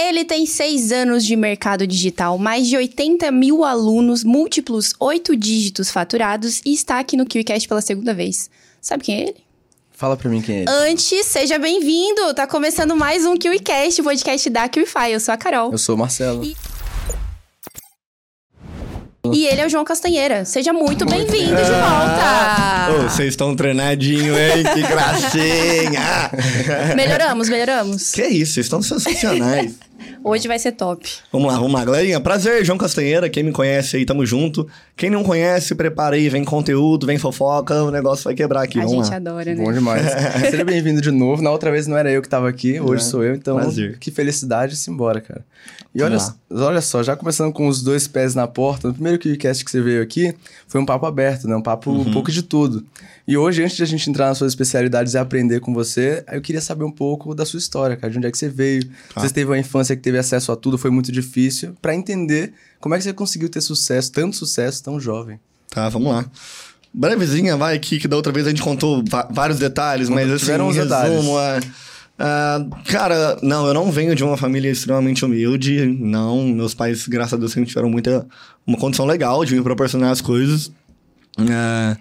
Ele tem seis anos de mercado digital, mais de 80 mil alunos, múltiplos oito dígitos faturados e está aqui no KiwiCast pela segunda vez. Sabe quem é ele? Fala pra mim quem é ele. Antes, seja bem-vindo! Tá começando mais um KiwiCast, o podcast da KiwiFi. Eu sou a Carol. Eu sou o Marcelo. E- E ele é o João Castanheira. Seja muito bem-vindo de volta! Ô, vocês estão treinadinho, hein? Que gracinha! Melhoramos, melhoramos. que isso, vocês estão sensacionais. Hoje vai ser top. Vamos lá, vamos lá, galerinha. Prazer, João Castanheira. Quem me conhece aí, tamo junto. Quem não conhece, prepara aí, vem conteúdo, vem fofoca, o negócio vai quebrar aqui. a vamos gente lá. adora, né? Bom demais. Seja bem-vindo de novo. Na outra vez não era eu que tava aqui, hoje É, sou eu, então prazer. que felicidade, simbora, cara. E olha, olha só, já começando com os dois pés na porta, no primeiro KiwiCast que você veio aqui, foi um papo aberto, né? Um papo Uhum. um pouco de tudo. E hoje, antes de a gente entrar nas suas especialidades e aprender com você, eu queria saber um pouco da sua história, cara. De onde é que você veio? Tá. Você teve uma infância que teve acesso a tudo, foi muito difícil, pra entender como é que você conseguiu ter sucesso, tanto sucesso, tão jovem. Tá, vamos lá. Brevezinha, vai aqui, que da outra vez a gente contou vários detalhes, mas assim, uns resumo, é, ah, cara, não, eu não venho de uma família extremamente humilde, não. Meus pais, graças a Deus, sempre tiveram muita, uma condição legal de me proporcionar as coisas. Ah,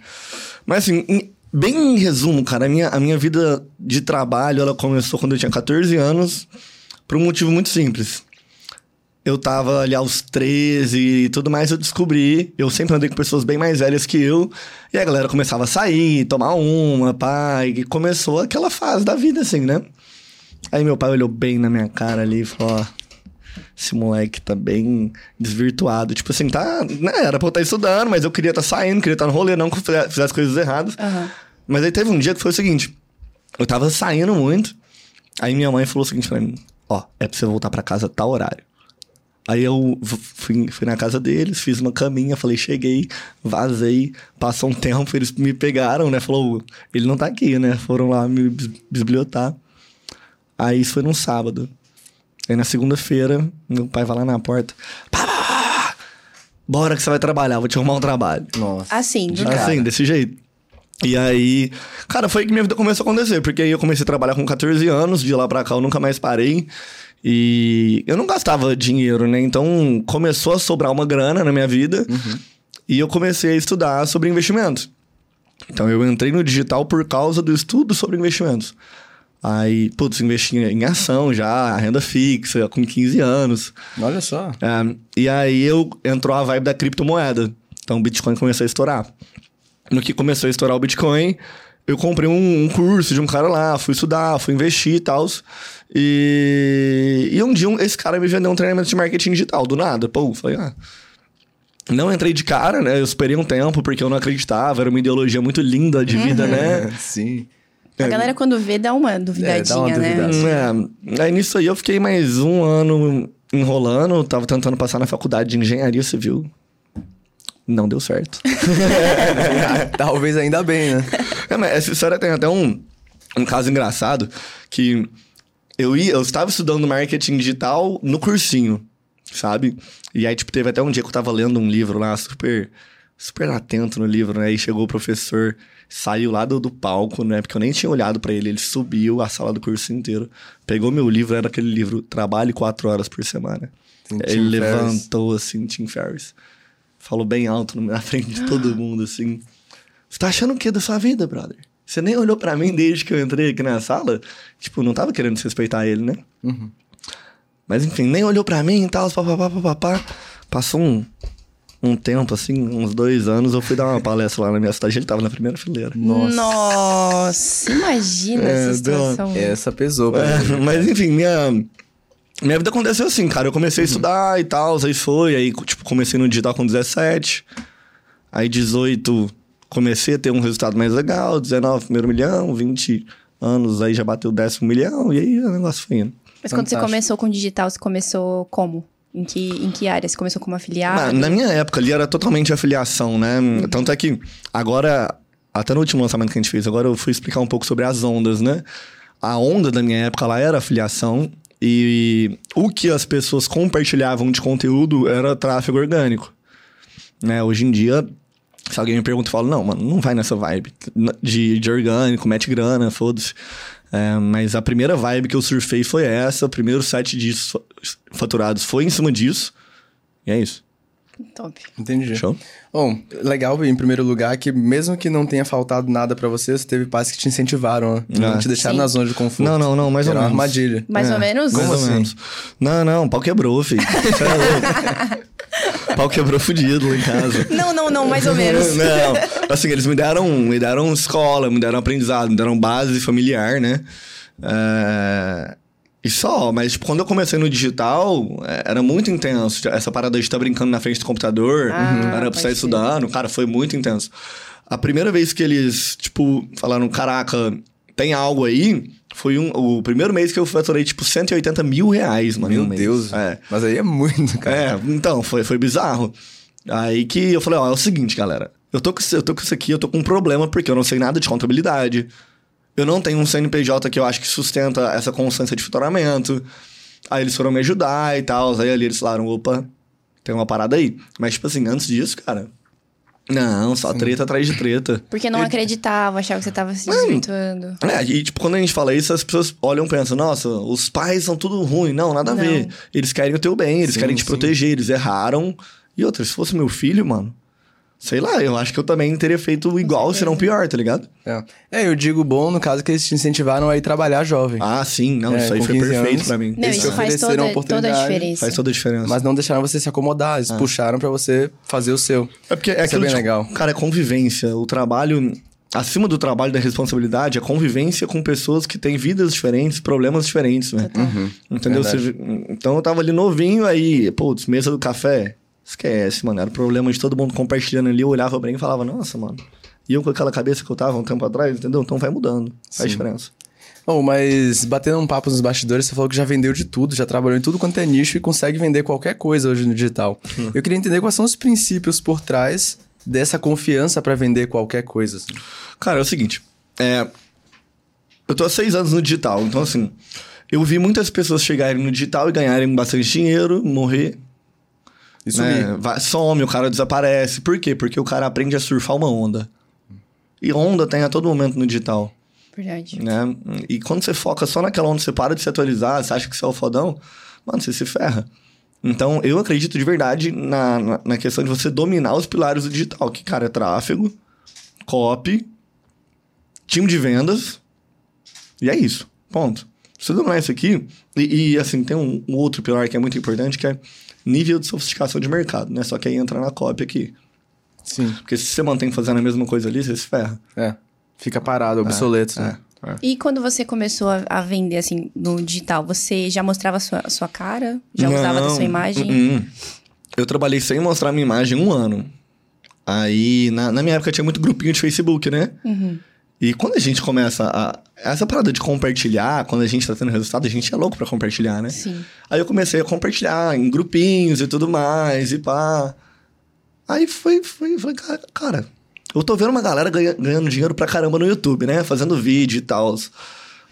mas assim, em- bem em resumo, cara, a minha, a minha vida de trabalho, ela começou quando eu tinha 14 anos, por um motivo muito simples. Eu tava ali aos 13 e tudo mais, eu descobri. Eu sempre andei com pessoas bem mais velhas que eu. E a galera começava a sair, tomar uma, pá. E começou aquela fase da vida, assim, né? Aí meu pai olhou bem na minha cara ali e falou: Ó, esse moleque tá bem desvirtuado. Tipo assim, tá. Né, era pra eu estar estudando, mas eu queria estar saindo, queria estar no rolê, não que eu fize- fizesse coisas erradas. Aham. Mas aí teve um dia que foi o seguinte: eu tava saindo muito. Aí minha mãe falou o seguinte pra mim: Ó, é pra você voltar pra casa tal horário. Aí eu fui, fui na casa deles, fiz uma caminha, falei, cheguei, vazei. Passou um tempo, eles me pegaram, né? Falou, ele não tá aqui, né? Foram lá me bisbilhotar. Aí isso foi num sábado. Aí na segunda-feira, meu pai vai lá na porta. Pá, pá, pá, bora que você vai trabalhar, vou te arrumar um trabalho. Nossa. Assim, cara. Assim, desse jeito. E aí, cara, foi que minha vida começou a acontecer, porque aí eu comecei a trabalhar com 14 anos, de lá pra cá eu nunca mais parei. E eu não gastava dinheiro, né? Então começou a sobrar uma grana na minha vida e eu comecei a estudar sobre investimentos. Então eu entrei no digital por causa do estudo sobre investimentos. Aí, putz, investi em ação já, renda fixa, com 15 anos. Olha só. É, e aí eu entrou a vibe da criptomoeda. Então o Bitcoin começou a estourar. No que começou a estourar o Bitcoin, eu comprei um, um curso de um cara lá, fui estudar, fui investir e tal. E, e um dia um- esse cara me vendeu um treinamento de marketing digital, do nada. Pô, falei, ah. Não entrei de cara, né? Eu esperei um tempo porque eu não acreditava, era uma ideologia muito linda de vida, né? Sim. A galera, quando vê, dá uma duvidadinha, uma né? É, aí nisso aí eu fiquei mais um ano enrolando, tava tentando passar na faculdade de engenharia civil. Não deu certo. Talvez ainda bem, né? É, mas essa história tem até um, um caso engraçado que eu ia, eu estava estudando marketing digital no cursinho, sabe? E aí, tipo, teve até um dia que eu tava lendo um livro lá, super, super atento no livro, né? E chegou o professor, saiu lá do, do palco, né? Porque eu nem tinha olhado pra ele, ele subiu a sala do curso inteiro, pegou meu livro, era aquele livro Trabalhe quatro horas por semana. Tem ele Tim levantou, assim, Tim Ferriss. Falou bem alto na frente de todo mundo, assim. Você tá achando o que da sua vida, brother? Você nem olhou pra mim desde que eu entrei aqui na sala? Tipo, não tava querendo respeitar ele, né? Uhum. Mas enfim, nem olhou pra mim e tal, papapá, papapá. Passou um, um tempo, assim, uns dois anos, eu fui dar uma palestra lá na minha cidade, ele tava na primeira fileira. Nossa. Nossa, imagina É, essa uma- situação. Essa pesou pra É, mas enfim, minha, minha vida aconteceu assim, cara. Eu comecei a estudar e tal, aí foi. Aí, tipo, comecei no digital com 17. Aí, 18, comecei a ter um resultado mais legal. 19, primeiro milhão. 20 anos, aí já bateu o décimo milhão. E aí o negócio foi indo. Mas quando você Fantástico. começou com digital, você começou como? Em que, em que área? Você começou como afiliado? Na, na minha época ali era totalmente afiliação, né? Tanto é que agora, até no último lançamento que a gente fez, agora eu fui explicar um pouco sobre as ondas, né? A onda da minha época lá era afiliação e o que as pessoas compartilhavam de conteúdo era tráfego orgânico. Né? Hoje em dia, se alguém me pergunta, eu falo, não, mano, não vai nessa vibe de, de orgânico, mete grana, foda-se. É, mas a primeira vibe que eu surfei foi essa. O primeiro dias fa- faturados foi em cima disso. E é isso. Top. Entendi. Show? Bom, legal em primeiro lugar que mesmo que não tenha faltado nada pra você, você teve pais que te incentivaram, né? Não Ah. te deixaram Sim. na zona de conforto. Não, não, não, mais Que ou era uma menos. armadilha. Mais É, ou menos? Mais Como ou assim? menos. Não, não, o pau quebrou, filho. É louco. pau quebrou fudido lá em casa. Não, não, não, mais ou menos. Não, assim, eles me deram, me deram escola, me deram aprendizado, me deram base familiar, né? É, E só, mas tipo, quando eu comecei no digital, é, era muito intenso. Essa parada de estar brincando na frente do computador, Ah, era pra estar estudando, cara, foi muito intenso. A primeira vez que eles, tipo, falaram, caraca, tem algo aí, foi um, o primeiro mês que eu faturei, tipo, 180 mil reais, mano. Meu um mês. Deus. É. Mas aí é muito, cara. É, então, foi, foi bizarro. Aí que eu falei, ó, é o seguinte, galera. Eu tô, com, eu tô com isso aqui, eu tô com um problema porque eu não sei nada de contabilidade. Eu não tenho um CNPJ que eu acho que sustenta essa constância de faturamento. Aí eles foram me ajudar e tal. Aí ali eles falaram, opa, tem uma parada aí. Mas, tipo assim, antes disso, cara... Não, só treta atrás de treta. Porque não acreditava, achava que você tava se desvirtuando. É, e tipo, quando a gente fala isso, as pessoas olham e pensam, nossa, os pais são tudo ruim. Não, nada a Não. ver. Eles querem o teu bem, eles Sim, querem te sim. proteger, eles erraram. E outra, se fosse meu filho, mano, sei lá, eu acho que eu também teria feito igual, se não pior, tá ligado? É. É, eu digo bom no caso que eles te incentivaram a ir trabalhar jovem. Ah, sim, não, É, isso aí foi 15 perfeito anos. pra mim. Não, Eles isso faz toda, toda a diferença. Faz toda a diferença. Mas não deixaram você se acomodar, eles puxaram pra você fazer o seu. É porque é é aquilo bem de- legal. Cara, é convivência. O trabalho. Acima do trabalho da responsabilidade, é convivência com pessoas que têm vidas diferentes, problemas diferentes, né? Entendeu? Verdade. Você- então eu tava ali novinho, aí, putz, mesa do café. Esquece, mano. Era problema de todo mundo compartilhando ali. Eu olhava pra ele e falava, nossa, mano. E eu com aquela cabeça que eu tava um tempo atrás, entendeu? Então vai mudando. Faz Sim. diferença. Bom, mas batendo um papo nos bastidores, você falou que já vendeu de tudo, já trabalhou em tudo quanto é nicho e consegue vender qualquer coisa hoje no digital. Eu queria entender quais são os princípios por trás dessa confiança pra vender qualquer coisa. assim. Cara, é o seguinte. É, eu tô há seis anos no digital, então assim, eu vi muitas pessoas chegarem no digital e ganharem bastante dinheiro, morrer. Isso né? mesmo. Vai- some, o cara desaparece. Por quê? Porque o cara aprende a surfar uma onda. E onda tem a todo momento no digital, Verdade. né? E quando você foca só naquela onda, você para de se atualizar, você acha que você é o fodão, mano, você se ferra. Então, eu acredito de verdade na, na, na questão de você dominar os pilares do digital, que, cara, é tráfego, copy, time de vendas, e é isso. Ponto. Se você dominar isso aqui, e, e, assim, tem um, um outro pilar que é muito importante, que é nível de sofisticação de mercado, né? Só que aí entra na copy aqui. Sim. Porque se você mantém fazendo a mesma coisa ali, você se ferra. É. Fica parado, obsoleto. né? É. E quando você começou a, a vender, assim, no digital, você já mostrava a sua, a sua cara? Já usava da Não, sua imagem? uh-uh. Eu trabalhei sem mostrar minha imagem um ano. Aí, na, na minha época, tinha muito grupinho de Facebook, né? Uhum. E quando a gente começa a. Essa parada de compartilhar, quando a gente tá tendo resultado, a gente é louco pra compartilhar, né? Sim. Aí eu comecei a compartilhar em grupinhos e tudo mais, e pá. Aí foi, foi, foi, cara, eu tô vendo uma galera ganha- ganhando dinheiro pra caramba no YouTube, né? Fazendo vídeo e tal.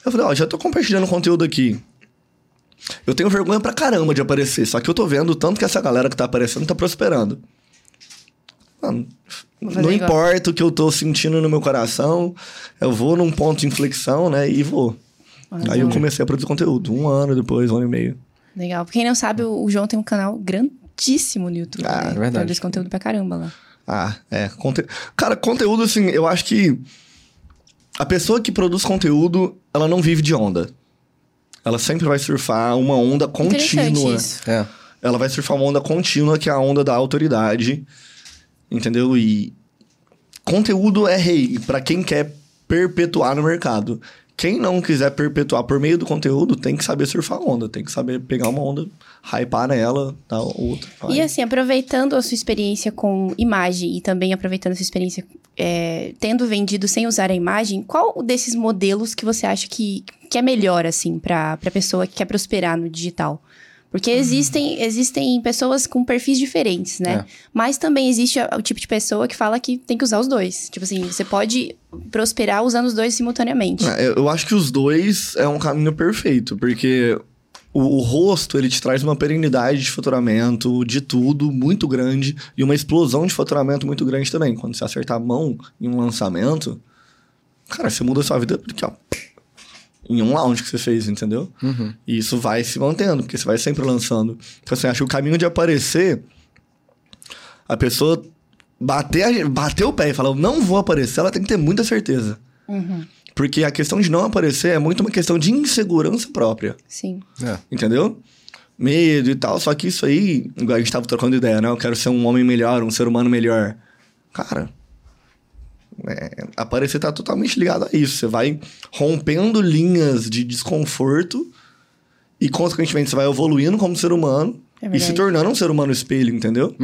Eu falei, ó, já tô compartilhando conteúdo aqui. Eu tenho vergonha pra caramba de aparecer, só que eu tô vendo o tanto que essa galera que tá aparecendo tá prosperando. Mano, não igual. importa o que eu tô sentindo no meu coração, eu vou num ponto de inflexão, né? E vou. Aí eu comecei a produzir conteúdo. Um ano depois, um ano e meio. Legal. Pra quem não sabe, o João tem um canal grandíssimo no YouTube. Ah, né? é verdade. Produz conteúdo pra caramba lá. Ah, é. Conte... Cara, conteúdo, assim, eu acho que a pessoa que produz conteúdo, ela não vive de onda. Ela sempre vai surfar uma onda contínua. isso. É. Ela vai surfar uma onda contínua, que é a onda da autoridade. Entendeu? E conteúdo é rei pra quem quer perpetuar no mercado. Quem não quiser perpetuar por meio do conteúdo, tem que saber surfar onda. Tem que saber pegar uma onda, hypar nela, dar outra. E assim, aproveitando a sua experiência com imagem e também aproveitando a sua experiência é, tendo vendido sem usar a imagem, qual desses modelos que você acha que, que é melhor, assim, pra, pra pessoa que quer prosperar no digital? Porque existem, existem pessoas com perfis diferentes, né? É. Mas também existe o tipo de pessoa que fala que tem que usar os dois. Tipo assim, você pode prosperar usando os dois simultaneamente. É, Eu acho que os dois é um caminho perfeito, porque o, o rosto, ele te traz uma perenidade de faturamento, de tudo, muito grande, e uma explosão de faturamento muito grande também. Quando você acertar a mão em um lançamento, cara, você muda a sua vida porque, ó, em um lounge que você fez, entendeu? E isso vai se mantendo, porque você vai sempre lançando. Então, assim, acho que o caminho de aparecer, a pessoa bater, bater o pé e falar, eu não vou aparecer, ela tem que ter muita certeza. Porque a questão de não aparecer é muito uma questão de insegurança própria. Sim. É. Entendeu? Medo e tal. Só que isso aí, igual a gente tava trocando ideia, né? Eu quero ser um homem melhor, um ser humano melhor. Cara, é, aparecer tá totalmente ligado a isso. Você vai rompendo linhas de desconforto e, consequentemente, você vai evoluindo como ser humano É e se tornando um ser humano espelho, entendeu?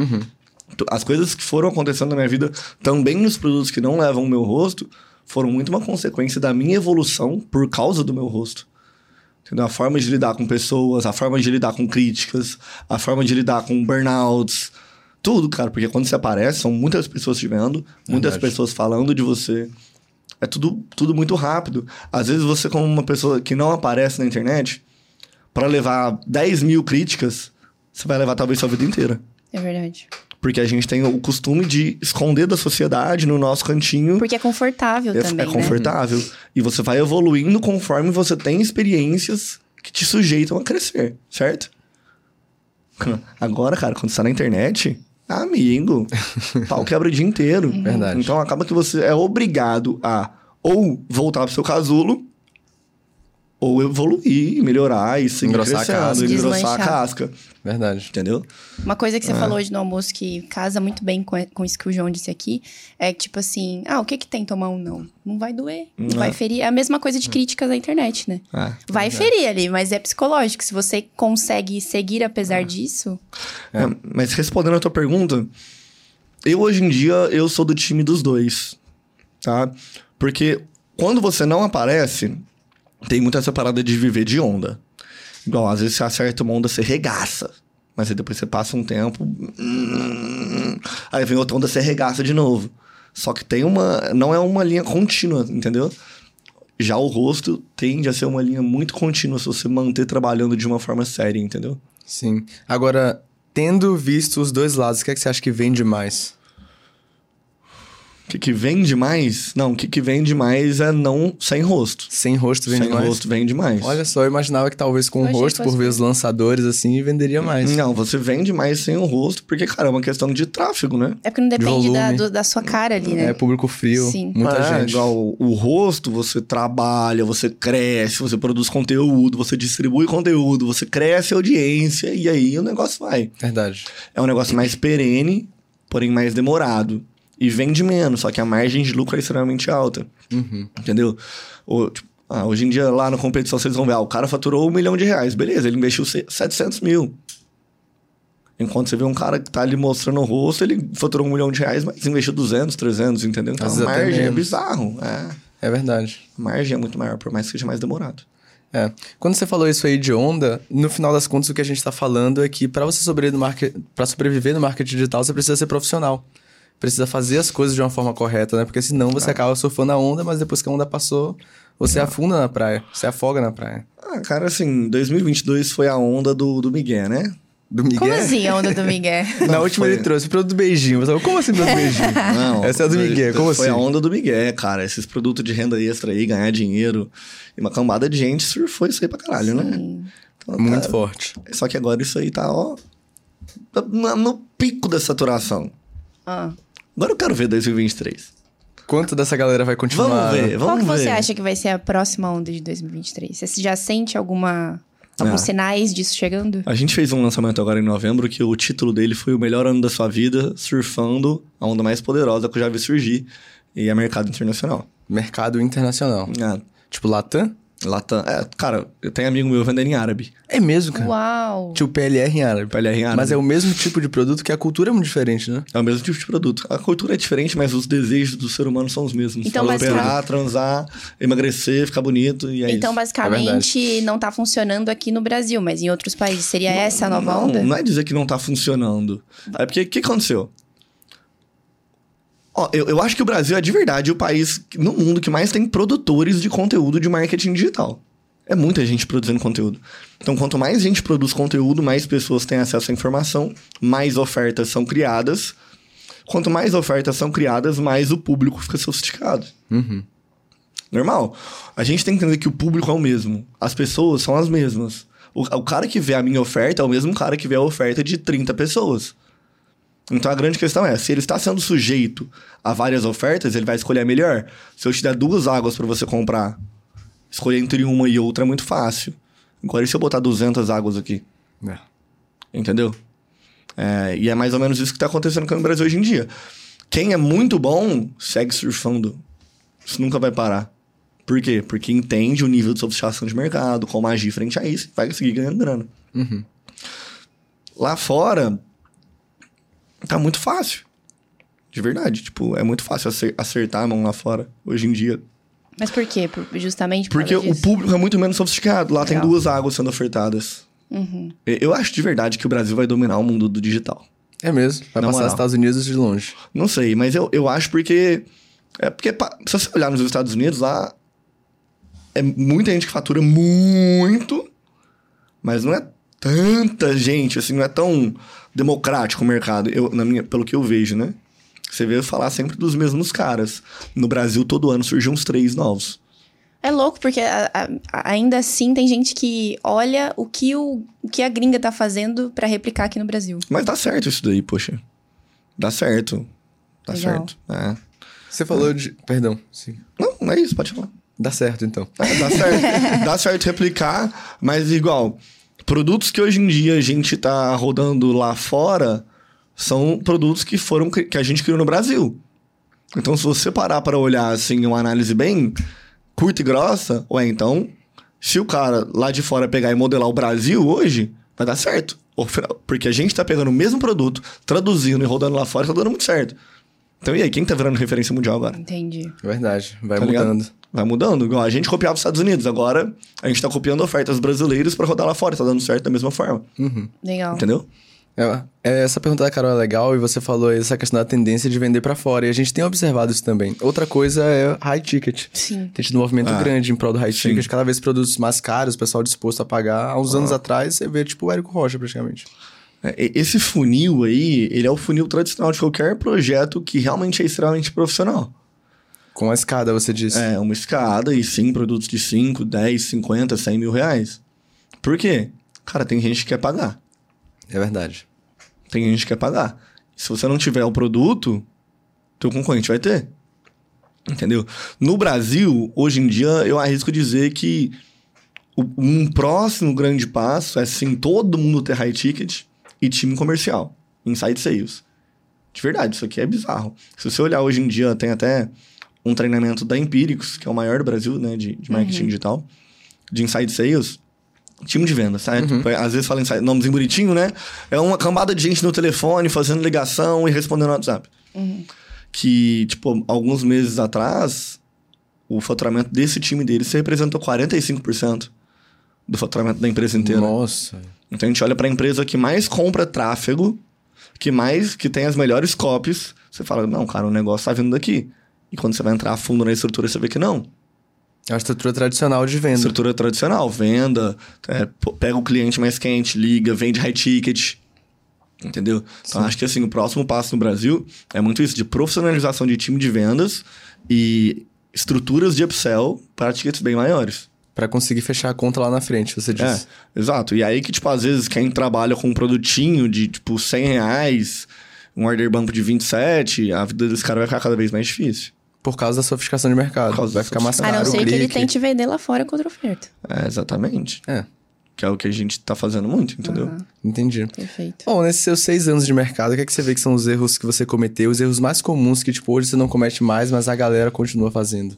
Tu- As coisas que foram acontecendo na minha vida, também nos produtos que não levam o meu rosto, foram muito uma consequência da minha evolução por causa do meu rosto. Entendeu? A forma de lidar com pessoas, a forma de lidar com críticas, a forma de lidar com burnouts. Tudo, cara, porque quando você aparece, são muitas pessoas te vendo, muitas Verdade. pessoas falando de você. É tudo, tudo muito rápido. Às vezes você, como uma pessoa que não aparece na internet, para levar 10 mil críticas, você vai levar talvez sua vida inteira. É verdade. Porque a gente tem o costume de esconder da sociedade no nosso cantinho. Porque é confortável É, também, é né? confortável. E você vai evoluindo conforme você tem experiências que te sujeitam a crescer, certo? Agora, cara, quando você tá na internet, amigo, pau quebra o dia inteiro. Verdade. Então acaba que você é obrigado a ou voltar pro seu casulo, ou evoluir, melhorar e seguir Engrossar a crescendo, casca. engrossar a casca. Verdade. Entendeu? Uma coisa É. que você falou hoje no almoço que casa muito bem com, com isso que o João disse aqui é que, tipo assim, ah, o que que tem tomar um não? Não vai doer, não Não. vai ferir. É a mesma coisa de críticas na internet, né? É. Vai ferir ali, mas é psicológico. Se você consegue seguir apesar disso, É, mas respondendo a tua pergunta, eu hoje em dia eu sou do time dos dois, tá? Porque quando você não aparece, tem muita essa parada de viver de onda. Igual, às vezes você acerta uma onda, você regaça. Mas aí depois você passa um tempo. Aí vem outra onda, você regaça de novo. Só que tem uma. Não é uma linha contínua, entendeu? Já o rosto tende a ser uma linha muito contínua se você manter trabalhando de uma forma séria, entendeu? Sim. Agora, tendo visto os dois lados, o que, é que você acha que vende mais? O que, que vende mais? Não, o que, que vende mais é não sem rosto. Sem rosto vende sem mais? rosto vende mais. Olha só, eu imaginava que talvez com o rosto, por ver os lançadores assim, venderia mais. Não, você vende mais sem o rosto, porque, cara, é uma questão de tráfego, né? é porque não depende volume. da, do- da sua cara ali, né? É público frio, Sim. muita É, gente. Igual o, o rosto, você trabalha, você cresce, você produz conteúdo, você distribui conteúdo, você cresce a audiência e aí o negócio vai. Verdade. É um negócio mais perene, porém mais demorado. E vende menos, só que a margem de lucro é extremamente alta. Uhum. Entendeu? Tipo, ah, hoje em dia, lá na competição, vocês vão ver, ah, o cara faturou um milhão de reais. Beleza, ele investiu se- 700 mil. Enquanto você vê um cara que tá ali mostrando o rosto, ele faturou um milhão de reais, mas investiu 200, 300, entendeu? Então Às a margem é bizarro. É, É verdade. a margem é muito maior, por mais que seja mais demorado. É. Quando você falou isso aí de onda, no final das contas o que a gente tá falando é que para você sobreviver no, market... sobreviver no marketing digital, você precisa ser profissional. Precisa fazer as coisas de uma forma correta, né? Porque senão você acaba surfando a onda, mas depois que a onda passou, você afunda na praia, você afoga na praia. Ah, cara, assim, 2022 foi a onda do, do Miguel, né? Do Miguel. Como assim a onda do Miguel? Na Não, última foi- ele trouxe produto do beijinho. Você falou, como assim produto do beijinho? Não, Essa é a do foi- Miguel, como Foi assim? a onda do Miguel, cara. Esses produtos de renda extra aí, ganhar dinheiro. E uma cambada de gente surfou isso aí pra caralho, né? Então, Muito cara, forte. Só que agora isso aí tá, ó. No, no pico da saturação. Ah. Agora eu quero ver 2023. Quanto dessa galera vai continuar? Vamos ver, Qual vamos que você ver. acha que vai ser a próxima onda de 2023? Você já sente alguma, alguns Ah. sinais disso chegando? A gente fez um lançamento agora em novembro que o título dele foi O Melhor Ano da Sua Vida, surfando a onda mais poderosa que eu já vi surgir. E é mercado internacional. Mercado internacional. Ah, Tipo Latam? Latam. É, cara, eu tenho amigo meu vendendo em árabe. É mesmo, cara. Uau! Tipo PLR em árabe. PLR em árabe. Mas é o mesmo tipo de produto que a cultura é muito diferente, né? É o mesmo tipo de produto. A cultura é diferente, mas os desejos do ser humano são os mesmos. Então, Operar, transar, emagrecer, ficar bonito e é então, isso. basicamente, não tá funcionando aqui no Brasil, mas em outros países. Seria essa a nova não, onda? Não é dizer que não tá funcionando. É porque o que aconteceu? Ó, eu, eu acho que o Brasil é de verdade o país no mundo que mais tem produtores de conteúdo de marketing digital. É muita gente produzindo conteúdo. Então, quanto mais gente produz conteúdo, mais pessoas têm acesso à informação, mais ofertas são criadas. Quanto mais ofertas são criadas, mais o público fica sofisticado. Uhum. Normal. A gente tem que entender que o público é o mesmo. As pessoas são as mesmas. O, o cara que vê a minha oferta é o mesmo cara que vê a oferta de 30 pessoas. Então a grande questão é, se ele está sendo sujeito a várias ofertas, ele vai escolher a melhor. Se eu te der duas águas para você comprar, escolher entre uma e outra é muito fácil. Agora e se eu botar 200 águas aqui? É. Entendeu? É, e é mais ou menos isso que está acontecendo aqui no Brasil hoje em dia. Quem é muito bom, segue surfando. Isso nunca vai parar. Por quê? Porque entende o nível de sofisticação de mercado, como agir frente a isso, vai seguir ganhando grana. Uhum. Lá fora, tá muito fácil. De verdade. Tipo, é muito fácil acer- acertar a mão lá fora, hoje em dia. Mas por quê? Por- justamente por Porque o público é muito menos sofisticado. Lá tem Legal. duas águas sendo ofertadas. Uhum. Eu- acho de verdade que o Brasil vai dominar o mundo do digital. É mesmo. Vai Na passar moral. os Estados Unidos de longe. Não sei, mas eu, eu acho porque. É porque, se você olhar nos Estados Unidos, lá. É muita gente que fatura muito, mas não é tanta gente, assim, não é tão democrático o mercado, eu, na minha, pelo que eu vejo, né? Você vê eu falar sempre dos mesmos caras. No Brasil, todo ano surgem uns três novos. É louco, porque a- a- ainda assim tem gente que olha o que, o, o que a gringa tá fazendo pra replicar aqui no Brasil. Mas dá certo isso daí, poxa. Dá certo. Dá Legal. certo. É. Você falou de. Perdão. Sim. Não, não é isso, pode falar. Dá certo, então. É, dá certo, dá certo replicar, mas igual, produtos que hoje em dia a gente tá rodando lá fora são produtos que foram que a gente criou no Brasil. Então, se você parar para olhar assim uma análise bem curta e grossa, ué, então, se o cara lá de fora pegar e modelar o Brasil hoje, vai dar certo. Porque a gente tá pegando o mesmo produto, traduzindo e rodando lá fora, tá dando muito certo. Então, e aí, quem tá virando referência mundial agora? Entendi. É verdade. Vai Tá ligado? Mudando. Vai mudando. A gente copiava os Estados Unidos. Agora a gente tá copiando ofertas brasileiras pra rodar lá fora. Tá dando certo da mesma forma. Legal. Entendeu? É, é, essa pergunta da Carol é legal e você falou essa questão da tendência de vender pra fora. E a gente tem observado isso também. Outra coisa é high ticket. Sim. Tem tido um movimento Ah, grande em prol do high sim. ticket. Cada vez produtos mais caros, o pessoal disposto a pagar. Há uns anos atrás, você vê tipo o Érico Rocha, praticamente. É, Esse funil aí, ele é o funil tradicional de qualquer projeto que realmente é extremamente profissional. Com a escada, você disse. É uma escada e sim, produtos de 5, 10, 50, 100 mil reais. Por quê? Cara, tem gente que quer pagar. É verdade. Tem gente que quer pagar. Se você não tiver o produto, teu concorrente vai ter. Entendeu? No Brasil, hoje em dia, eu arrisco dizer que um próximo grande passo é sim todo mundo ter high ticket e time comercial, inside sales. De verdade, isso aqui é bizarro. Se você olhar hoje em dia, tem até um treinamento da Empíricos, que é o maior do Brasil, né, de, de marketing digital, de inside sales, time de vendas, tá? Tipo, é, às vezes fala inside, nomezinho bonitinho, né? É uma cambada de gente no telefone fazendo ligação e respondendo no WhatsApp. Que, tipo, alguns meses atrás, o faturamento desse time deles representou 45% do faturamento da empresa inteira. Nossa. Então a gente olha para a empresa que mais compra tráfego, que mais que tem as melhores copies, você fala, não, cara, o negócio tá vindo daqui. E quando você vai entrar a fundo na estrutura, você vê que não. É uma estrutura tradicional de venda. Estrutura tradicional, venda, é, pega o cliente mais quente, liga, vende high ticket. Entendeu? Então acho que assim, o próximo passo no Brasil é muito isso, de profissionalização de time de vendas e estruturas de upsell para tickets bem maiores. Pra conseguir fechar a conta lá na frente, você É, disse. exato. E aí que, tipo, às vezes quem trabalha com um produtinho de, tipo, 100 reais, um order bump de 27, a vida desse cara vai ficar cada vez mais difícil. Por causa da sofisticação de mercado. Por causa Vai ficar mais A caro não o ser que ele tente vender lá fora contra oferta. É, exatamente. É, Que é o que a gente tá fazendo muito, entendeu? Aham, entendi. perfeito. Bom, nesses seus seis anos de mercado, o que, é que você vê que são os erros que você cometeu, os erros mais comuns que, tipo, hoje você não comete mais, mas a galera continua fazendo?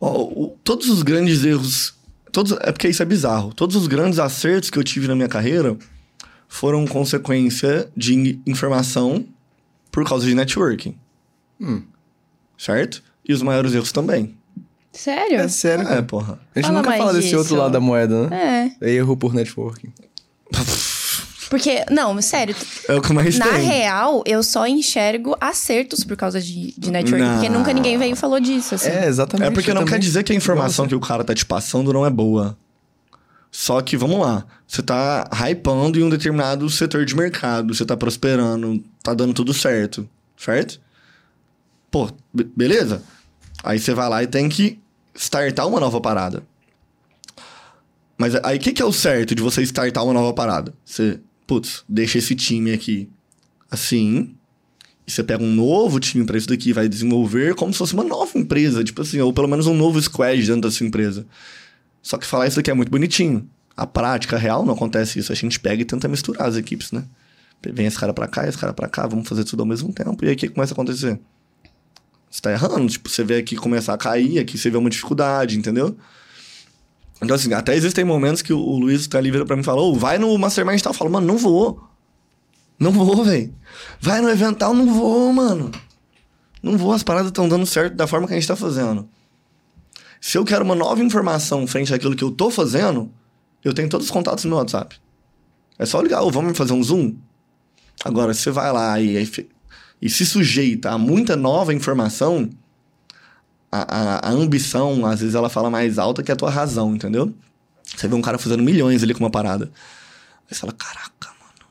Ó, o- todos os grandes erros. Todos, é porque isso é bizarro. Todos os grandes acertos que eu tive na minha carreira foram consequência de in- informação por causa de networking. Hum. Certo? E os maiores erros também. Sério? É sério, É, porra. A gente Fala nunca fala desse disso. outro lado da moeda, né? É. Erro por networking. Porque, não, sério, É o que mais na tem. real, eu só enxergo acertos por causa de, de network. Não. Porque nunca ninguém veio e falou disso, assim. É, exatamente. É porque não quer também- dizer que a informação Igual que o cara tá te passando não é boa. Só que, vamos lá, você tá hypando em um determinado setor de mercado, você tá prosperando, tá dando tudo certo, certo? Pô, be- beleza. Aí você vai lá e tem que startar uma nova parada. Mas aí o que, que é o certo de você startar uma nova parada? Você, putz, deixa esse time aqui assim. E você pega um novo time pra isso daqui vai desenvolver como se fosse uma nova empresa. Tipo assim, ou pelo menos um novo squad dentro da sua empresa. Só que falar isso daqui é muito bonitinho. A prática real não acontece isso. A gente pega e tenta misturar as equipes, né? Vem esse cara pra cá, esse cara pra cá, vamos fazer tudo ao mesmo tempo. E aí o que começa a acontecer? Você tá errando. Tipo, você vê aqui começar a cair, aqui você vê uma dificuldade, entendeu? Então, assim, até existem momentos que o, Luiz tá ali vira pra mim e fala, ô, vai no Mastermind e tal. Eu falo, mano, não vou. Não vou, velho. Vai no evento tal, não vou, mano. Não vou, as paradas estão dando certo da forma que a gente tá fazendo. Se eu quero uma nova informação frente àquilo que eu tô fazendo, eu tenho todos os contatos no meu WhatsApp. É só ligar, ô, vamos fazer um Zoom? Agora, se você vai lá e, e, e se sujeita a muita nova informação, a, a, a ambição, às vezes, ela fala mais alta que a tua razão, entendeu? Você vê um cara fazendo milhões ali com uma parada. Aí você fala, caraca, mano.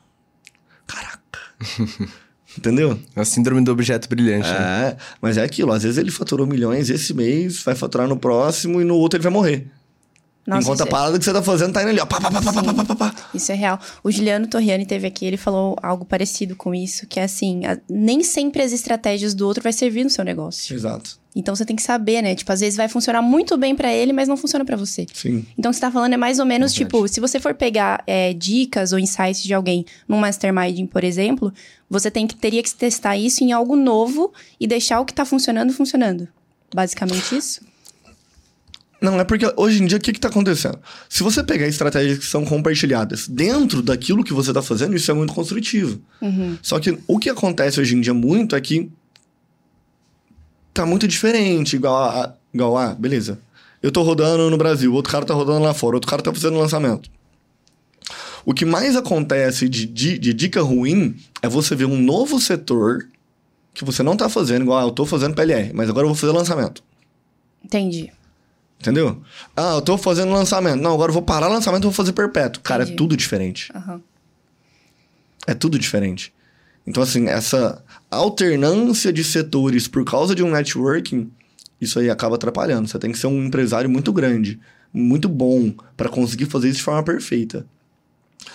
Caraca. entendeu? É a síndrome do objeto brilhante. né? É, mas é aquilo. Às vezes ele faturou milhões esse mês, vai faturar no próximo e no outro ele vai morrer. Nossa, Enquanto a é, parada que você tá fazendo tá indo ali, ó. Pá, pá, pá, pá, pá, pá, pá, isso é real. O Juliano Torriani teve aqui, ele falou algo parecido com isso, que é assim, a- nem sempre as estratégias do outro vai servir no seu negócio. Exato. Então você tem que saber, né? Tipo, às vezes vai funcionar muito bem pra ele, mas não funciona pra você. Sim. Então, o que você tá falando é mais ou menos, Verdade. tipo, se você for pegar é, dicas ou insights de alguém num masterminding, por exemplo, você tem que, teria que testar isso em algo novo e deixar o que tá funcionando, funcionando. Basicamente isso? Não, é porque hoje em dia o que, que tá acontecendo? Se você pegar estratégias que são compartilhadas dentro daquilo que você tá fazendo, isso é muito construtivo. Uhum. Só que o que acontece hoje em dia muito é que tá muito diferente, igual a, igual a, beleza. Eu tô rodando no Brasil, outro cara tá rodando lá fora, outro cara tá fazendo lançamento. O que mais acontece de, de, de dica ruim é você ver um novo setor que você não tá fazendo, igual ah, eu tô fazendo PLR, mas agora eu vou fazer lançamento. Entendi. Entendeu? Ah, eu tô fazendo lançamento. Não, agora eu vou parar o lançamento e vou fazer perpétuo. Cara, é Entendi. tudo diferente. Aham. É tudo diferente. Então, assim, essa alternância de setores por causa de um networking, isso aí acaba atrapalhando. Você tem que ser um empresário muito grande, muito bom, para conseguir fazer isso de forma perfeita.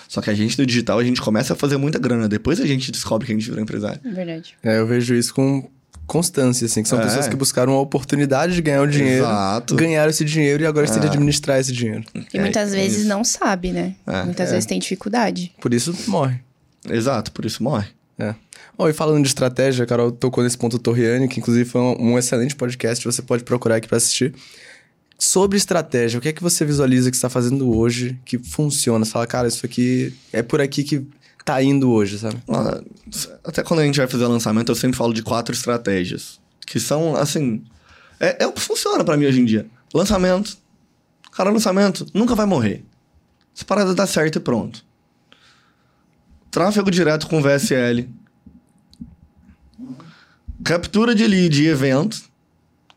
Só que a gente do digital, a gente começa a fazer muita grana. Depois a gente descobre que a gente virou empresário. É verdade. É, eu vejo isso com constância, assim, que são É. pessoas que buscaram a oportunidade de ganhar o dinheiro, Exato. ganharam esse dinheiro e agora têm de administrar esse dinheiro. E É, muitas é vezes isso. não sabe, né? É, muitas é. vezes tem dificuldade. Por isso morre. Exato, por isso morre. É. Ó, e falando de estratégia, a Carol tocou nesse ponto Torriani, que inclusive foi um, um excelente podcast, você pode procurar aqui pra assistir. Sobre estratégia, o que é que você visualiza que está fazendo hoje que funciona? Você fala, cara, isso aqui é por aqui que tá indo hoje, sabe? Até quando a gente vai fazer lançamento, eu sempre falo de quatro estratégias. Que são, assim. É, é o que funciona pra mim hoje em dia. Lançamento. Cara, lançamento nunca vai morrer. Essa parada dá certo e pronto. Tráfego direto com VSL. Captura de lead e evento.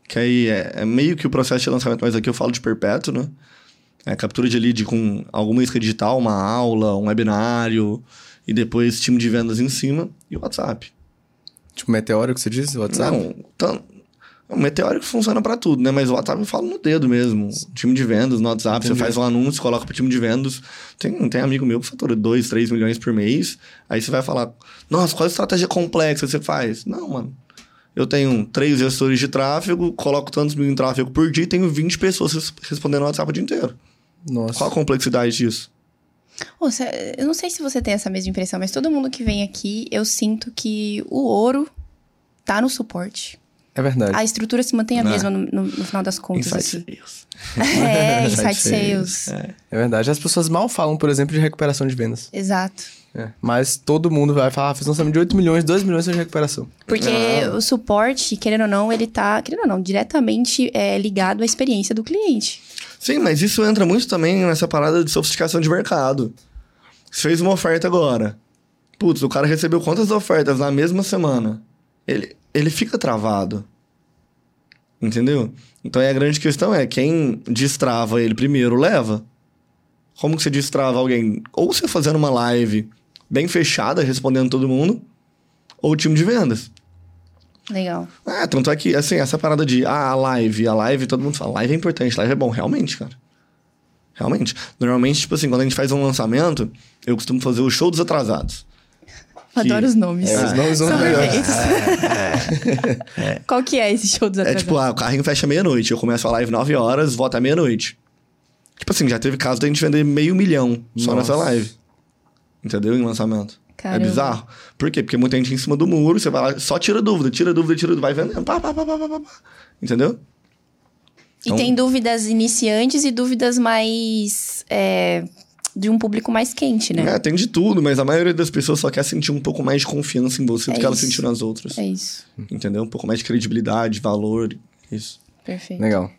Que aí é, é meio que o processo de lançamento, mas aqui eu falo de perpétuo, né? É captura de lead com alguma isca digital, uma aula, um webinário, e depois time de vendas em cima e WhatsApp. Tipo, meteoro que você disse? WhatsApp? Não, então, o meteórico funciona pra tudo, né? Mas o WhatsApp eu falo no dedo mesmo. Time de vendas no WhatsApp, Entendi. você faz um anúncio, coloca pro time de vendas. Tem, tem amigo meu que fatura 2, 3 milhões por mês. Aí você vai falar, nossa, qual estratégia complexa você faz? Não, mano. Eu tenho três gestores de tráfego, coloco tantos mil em tráfego por dia e tenho 20 pessoas res- respondendo no WhatsApp o dia inteiro. Nossa. Qual a complexidade disso? Eu não sei se você tem essa mesma impressão, mas todo mundo que vem aqui, eu sinto que o ouro tá no suporte. É verdade. A estrutura se mantém a Né? mesma no, no- no final das contas. Insight aqui. sales. É, Inside insight sales. É. É verdade. As pessoas mal falam, por exemplo, de recuperação de vendas. Exato. É. Mas todo mundo vai falar, ah, fiz um lançamento de 8 milhões, 2 milhões de recuperação. Porque Não. o suporte, querendo ou não, ele tá, querendo ou não, diretamente é, ligado à experiência do cliente. Sim, mas isso entra muito também nessa parada de sofisticação de mercado. Você fez uma oferta agora. Putz, o cara recebeu quantas ofertas na mesma semana? Ele, ele fica travado. Entendeu? Então aí a grande questão é, quem destrava ele primeiro leva. Como que você destrava alguém? Ou você fazendo uma live bem fechada, respondendo todo mundo, ou o time de vendas. Legal. É, tanto é que, assim, essa parada de, ah, a live, a live, todo mundo fala, live é importante, live é bom. Realmente, cara. Realmente. Normalmente, tipo assim, quando a gente faz um lançamento, eu costumo fazer o show dos atrasados. Adoro os nomes. É, os nomes são melhores. perfeitos. Qual que é esse show dos É atrasados? tipo, ah, o carrinho fecha meia-noite. Eu começo a live 9 horas, volta à meia-noite. Tipo assim, já teve caso da gente vender meio milhão só Nossa. nessa live. Entendeu? Em lançamento. Caramba. É bizarro. Por quê? Porque muita gente em cima do muro, você vai lá, só tira dúvida, tira dúvida, tira dúvida, vai vendendo. Pá, pá, pá, pá, pá, pá, pá. Entendeu? E tem dúvidas iniciantes e dúvidas mais. é, de um público mais quente, né? É, tem de tudo, mas a maioria das pessoas só quer sentir um pouco mais de confiança em você do É que elas isso. sentiram nas outras. É isso. Entendeu? Um pouco mais de credibilidade, valor. Isso. Perfeito. Legal.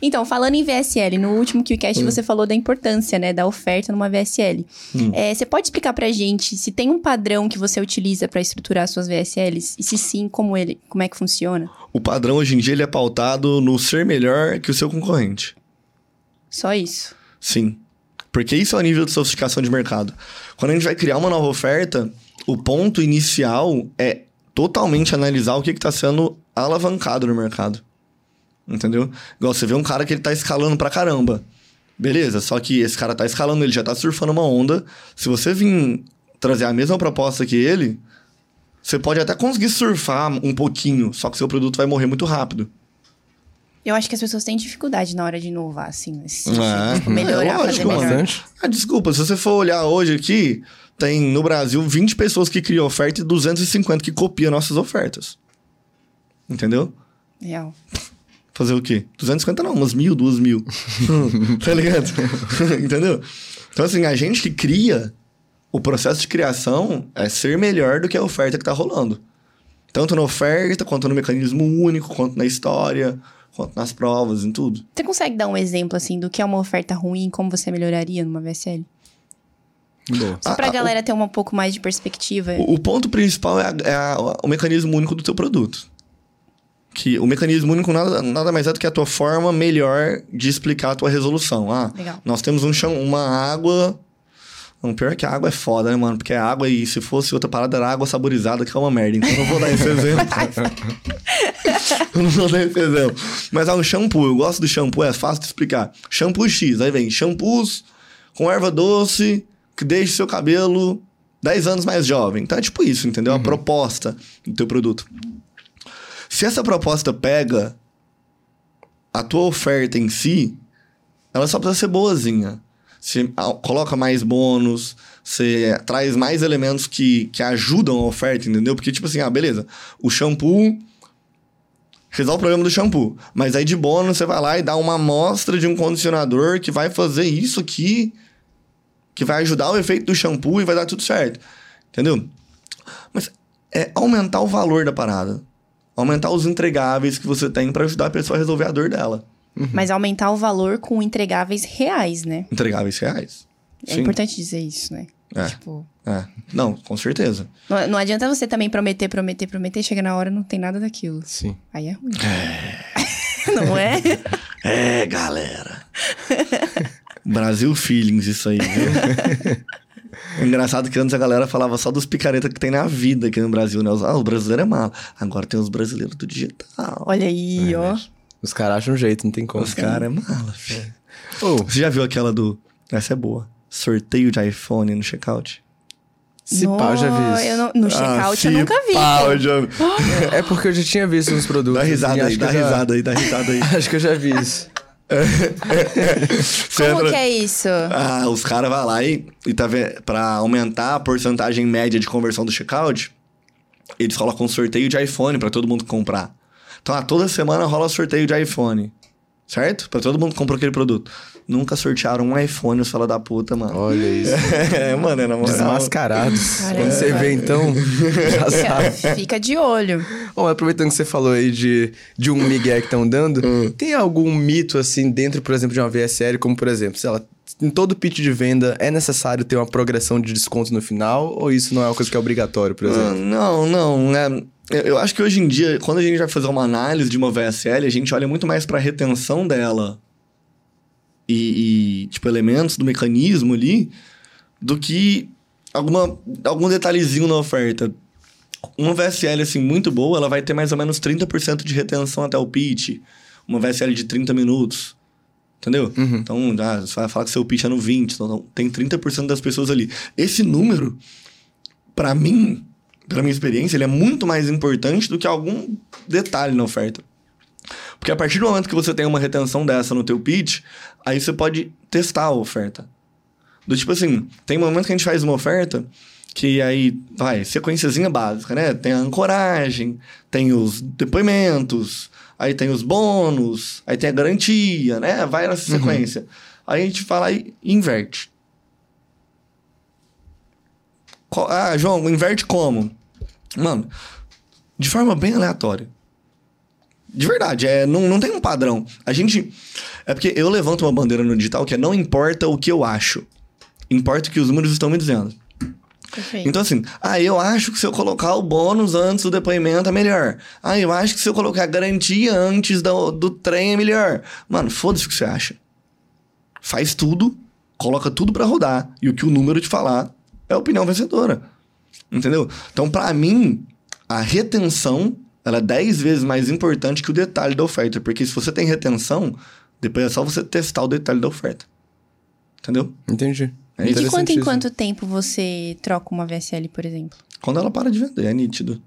Então, falando em VSL, no último QCast Hum. você falou da importância, né, da oferta numa VSL. Hum. É, você pode explicar pra gente se tem um padrão que você utiliza pra estruturar suas VSLs? E se sim, como ele, como é que funciona? O padrão hoje em dia ele é pautado no ser melhor que o seu concorrente. Só isso. Sim. Porque isso é o nível de sofisticação de mercado. Quando a gente vai criar uma nova oferta, o ponto inicial é totalmente analisar o que está sendo alavancado no mercado. Entendeu? Igual você vê um cara que ele tá escalando pra caramba. Beleza, só que esse cara tá escalando, ele já tá surfando uma onda. Se você vir trazer a mesma proposta que ele, você pode até conseguir surfar um pouquinho, só que seu produto vai morrer muito rápido. Eu acho que as pessoas têm dificuldade na hora de inovar, assim, É. Tipo, melhorar, É fazer lógico, melhor. Bastante. Ah, desculpa, se você for olhar hoje aqui, tem no Brasil 20 pessoas que criam oferta e 250 que copiam nossas ofertas. Entendeu? Real. Fazer o quê? 250 não, umas mil, duas mil. tá ligado? Entendeu? Então, assim, a gente que cria, o processo de criação é ser melhor do que a oferta que tá rolando. Tanto na oferta, quanto no mecanismo único, quanto na história, quanto nas provas, em tudo. Você consegue dar um exemplo, assim, do que é uma oferta ruim e como você melhoraria numa VSL? Boa. Só Ah, pra ah, galera ter um pouco mais de perspectiva. O, o ponto principal é, a- é a- o mecanismo único do teu produto. Que o mecanismo único nada, nada mais é do que a tua forma melhor de explicar a tua resolução. Ah, Legal. nós temos um chão, uma água. Não, pior é que a água é foda, né, mano? Porque é água e se fosse outra parada era água saborizada, que é uma merda. Então eu não vou dar esse exemplo. eu não vou dar esse exemplo. Mas há um shampoo, eu gosto do shampoo, é fácil de explicar. Shampoo X, aí vem shampoos com erva doce que deixa seu cabelo 10 anos mais jovem. Então é tipo isso, entendeu? A proposta do teu produto. Se essa proposta pega a tua oferta em si, ela só precisa ser boazinha. Você coloca mais bônus, você traz mais elementos que, que ajudam a oferta, entendeu? Porque, tipo assim, ah, beleza, o shampoo resolve o problema do shampoo. Mas aí de bônus você vai lá e dá uma amostra de um condicionador que vai fazer isso aqui, que vai ajudar o efeito do shampoo e vai dar tudo certo. Entendeu? Mas é aumentar o valor da parada. Aumentar os entregáveis que você tem pra ajudar a pessoa a resolver a dor dela. Mas aumentar o valor com entregáveis reais, né? Entregáveis reais. É Sim. importante dizer isso, né? É. Tipo, É. Não, com certeza. não, não adianta você também prometer, prometer, prometer, chega na hora não tem nada daquilo. Sim. Aí é ruim. não é? É, galera. Brasil Feelings, isso aí, viu? É Engraçado que antes a galera falava só dos picaretas que tem na vida aqui no Brasil, né? Os- Ah, o brasileiro é malo. Agora tem os brasileiros do digital. Olha aí, ó. Os caras acham um jeito, não tem como. Os caras é malo, filho. Ô, Você já viu aquela do. Essa é boa. Sorteio de iPhone no checkout? se pá, eu já vi No- isso. eu não- no checkout eu se nunca vi. eu já... É porque eu já tinha visto uns produtos. Dá risada e aí, dá eu já- risada aí, dá risada aí. Acho que eu já vi isso. Como entra- que é isso? Ah, os caras vão lá e, e tá vendo, pra aumentar a porcentagem média de conversão do checkout, eles colocam um sorteio de iPhone pra todo mundo comprar. Então, ah, toda semana rola sorteio de iPhone. Certo? Pra todo mundo que comprou aquele produto. Nunca sortearam um iPhone, os fala da puta, mano. Olha isso. é, mano, é na moral. Desmascarados. Caramba. Quando você vê, então, já sabe. Fica, fica de olho. Bom, aproveitando que você falou aí de, de um migué que estão dando, tem algum mito, assim, dentro, por exemplo, de uma VSL, como, por exemplo, sei lá, em todo pitch de venda é necessário ter uma progressão de desconto no final, ou isso não é uma coisa que é obrigatório, por Ah, exemplo? não, não. É, eu- eu acho que hoje em dia, quando a gente vai fazer uma análise de uma VSL, a gente olha muito mais pra retenção dela e, e, tipo, elementos do mecanismo ali do que alguma, algum detalhezinho na oferta. Uma VSL, assim, muito boa, ela vai ter mais ou menos 30% de retenção até o pitch. Uma VSL de 30 minutos. Entendeu? Então, ah, você vai falar que seu pitch é no 20, então tem 30% das pessoas ali. Esse número, pra mim, pela minha experiência, ele é muito mais importante do que algum detalhe na oferta. Porque a partir do momento que você tem uma retenção dessa no teu pitch, aí você pode testar a oferta. Do tipo assim, tem momento que a gente faz uma oferta que aí, vai, sequenciazinha básica, né? Tem a ancoragem, tem os depoimentos, aí tem os bônus, aí tem a garantia, né? Vai nessa sequência. Aí a gente fala e inverte. Ah, João, inverte como? Mano, de forma bem aleatória. De verdade, é, não, não tem um padrão. A gente. É porque eu levanto uma bandeira no digital que é não importa o que eu acho. Importa o que os números estão me dizendo. Perfeito. Então, assim, ah, eu acho que se eu colocar o bônus antes do depoimento é melhor. Ah, eu acho que se eu colocar a garantia antes do, do trem é melhor. Mano, foda-se o que você acha. Faz tudo, coloca tudo pra rodar. E o que o número te falar é a opinião vencedora. Entendeu? Então, pra mim, a retenção ela é 10 vezes mais importante que o detalhe da oferta. Porque se você tem retenção, depois é só você testar o detalhe da oferta. Entendeu? Entendi. É E de quanto em quanto tempo você troca uma VSL, por exemplo? Quando ela para de vender, é nítido.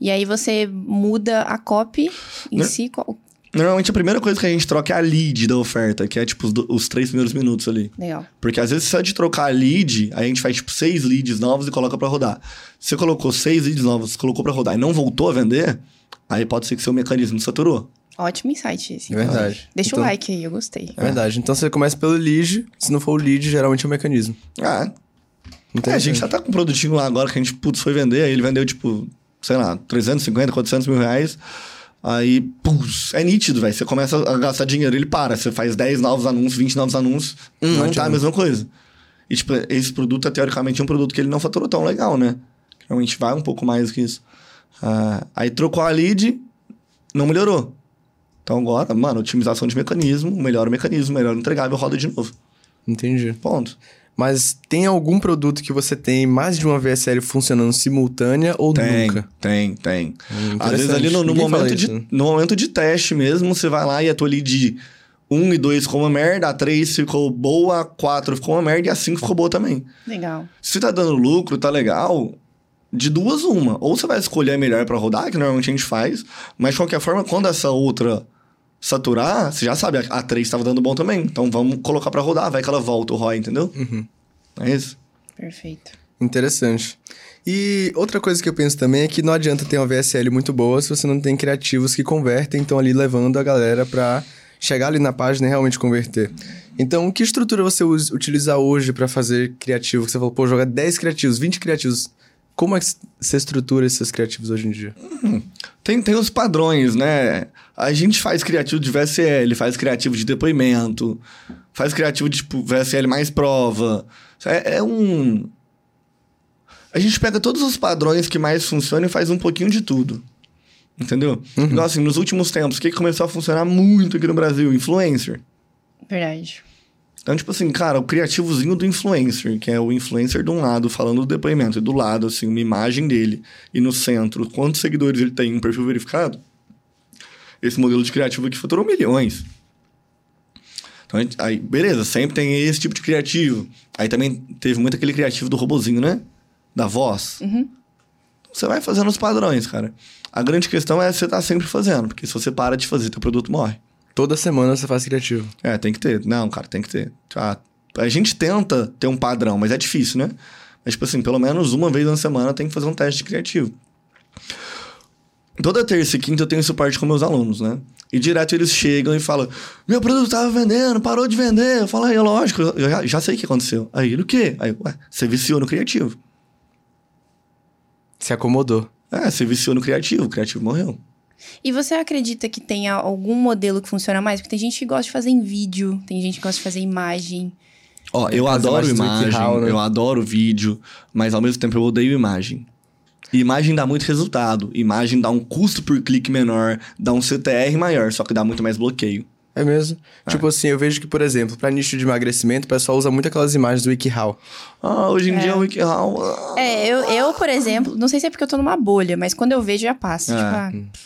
E aí você muda a copy em Né? si? Qual... Normalmente a primeira coisa que a gente troca é a lead da oferta, que é tipo os, do- os três primeiros minutos ali. Legal. Porque às vezes só de trocar a lead, aí a gente faz tipo seis leads novos e coloca pra rodar. Se você colocou seis leads novos, colocou pra rodar e não voltou a vender, aí pode ser que seu mecanismo saturou. Ótimo insight esse. É verdade. Deixa Então- o like aí, eu gostei. É verdade. Então você começa pelo lead. Se não for o lead, geralmente é o mecanismo. Ah, é, a gente já tá com um produtinho lá agora que a gente, putz, foi vender, aí ele vendeu tipo, sei lá, 350, 400 mil reais. Aí, pus, é nítido, velho. Você começa a gastar dinheiro, ele para. Você faz 10 novos anúncios, 20 novos anúncios, hum, não tá a mesma coisa. E, tipo, esse produto, é, teoricamente, um produto que ele não faturou tão legal, né? Realmente vai um pouco mais que isso. Ah, aí trocou a lead, não melhorou. Então agora, mano, otimização de mecanismo, melhora o mecanismo, melhora o entregável, roda de novo. Entendi. Ponto. Mas tem algum produto que você tem mais de uma VSL funcionando simultânea ou Tem, nunca? tem, tem. Hum, Às vezes ali no, no momento isso, de, né? no momento de teste mesmo, você vai lá e a tua lead 1 e 2 ficou uma merda, a 3 ficou boa, a 4 ficou uma merda e a 5 ficou boa também. Legal. Se tá dando lucro, tá legal, de duas uma. Ou você vai escolher a melhor pra rodar, que normalmente a gente faz, mas de qualquer forma, quando essa outra saturar, você já sabe, a, a 3 tava dando bom também. Então vamos colocar pra rodar, vai que ela volta o ROI, entendeu? Uhum. É isso. Perfeito. Interessante. E outra coisa que eu penso também é que não adianta ter uma VSL muito boa se você não tem criativos que convertem, estão ali levando a galera pra chegar ali na página e realmente converter. Então, que estrutura você usa, utiliza hoje pra fazer criativo? Que você falou, pô, joga 10 criativos, 20 criativos. Como é que você estrutura esses criativos hoje em dia? Tem, tem os padrões, né? A gente faz criativo de VSL, faz criativo de depoimento, faz criativo de tipo, VSL mais prova. É, é um. A gente pega todos os padrões que mais funcionam e faz um pouquinho de tudo. Entendeu? Então, assim, nos últimos tempos, o que que começou a funcionar muito aqui no Brasil? Influencer. Verdade. Então, tipo assim, cara, o criativozinho do influencer, que é o influencer de um lado falando do depoimento, e do lado, assim, uma imagem dele, e no centro, quantos seguidores ele tem, um perfil verificado. Esse modelo de criativo aqui faturou milhões. Então, aí, beleza, sempre tem esse tipo de criativo. Aí também teve muito aquele criativo do robozinho, né? Da voz. Uhum. Você vai fazendo os padrões, cara. A grande questão é você estar sempre fazendo, porque se você para de fazer, teu produto morre. Toda semana você faz criativo. É, tem que ter. Não, cara, tem que ter. Ah, a gente tenta ter um padrão, mas é difícil, né? Mas, tipo assim, pelo menos uma vez na semana tem que fazer um teste criativo. Toda terça e quinta eu tenho suporte com meus alunos, né? E direto eles chegam e falam: Meu produto tava vendendo, parou de vender. Eu falo, é lógico, eu já, já sei o que aconteceu. Aí, o quê? Aí, ué, você viciou no criativo. Se acomodou. É, você viciou no criativo, o criativo morreu. E você acredita que tenha algum modelo que funciona mais? Porque tem gente que gosta de fazer em vídeo, tem gente que gosta de fazer imagem. Ó, eu adoro imagem, WikiHow, né? eu adoro vídeo, mas ao mesmo tempo eu odeio imagem. Imagem dá muito resultado, imagem dá um custo por clique menor, dá um CTR maior, só que dá muito mais bloqueio. É mesmo? Tipo assim, eu vejo que, por exemplo, pra nicho de emagrecimento, o pessoal usa muito aquelas imagens do WikiHow. Ah, hoje em É. dia o WikiHow... ah, É, eu, eu, por exemplo, não sei se é porque eu tô numa bolha, mas quando eu vejo já passa. É. Tipo, ah,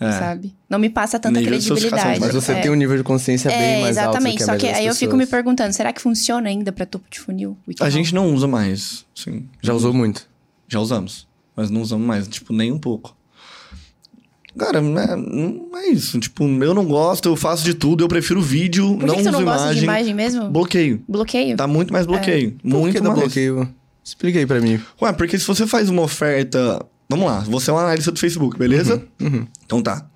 É. sabe? Não me passa tanta Nível de credibilidade. Mas você é. tem um nível de consciência bem É, mais exatamente. alto do Só que aí eu das fico me pessoas. perguntando, será que funciona ainda pra topo de funil? A gente não usa mais, sim. Já usou muito? Já usamos. Mas não usamos mais, tipo, nem um pouco. Cara, é, não é isso. Tipo, eu não gosto, eu faço de tudo, eu prefiro vídeo, Por que não que você uso não gosta imagem. de imagem mesmo? Bloqueio. Bloqueio? Tá muito mais bloqueio. Por Muito que dá mais. bloqueio? Explica aí pra mim. Ué, porque se você faz uma oferta. Vamos lá, você é um analista do Facebook, beleza? Uhum. Então tá.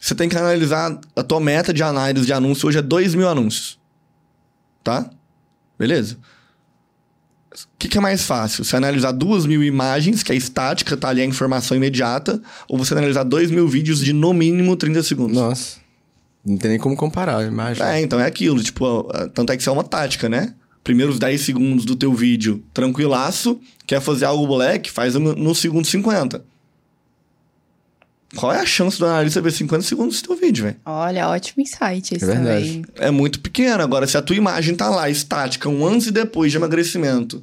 Você tem que analisar. A tua meta de análise de anúncio hoje é 2 mil anúncios. Tá? Beleza? O que, que é mais fácil? Você analisar duas mil imagens, que é estática, tá ali a informação imediata, ou você analisar dois mil vídeos de no mínimo 30 segundos? Nossa. Não tem nem como comparar a imagem. É, então é aquilo. Tipo, tanto é que isso é uma tática, né? Primeiros 10 segundos do teu vídeo, tranquilaço. Quer fazer algo moleque? Faz no, segundo 50. Qual é a chance do analista ver 50 segundos do teu vídeo, velho? Olha, ótimo insight esse É verdade. também. É muito pequeno. Agora, se a tua imagem tá lá, estática, um antes e depois de emagrecimento,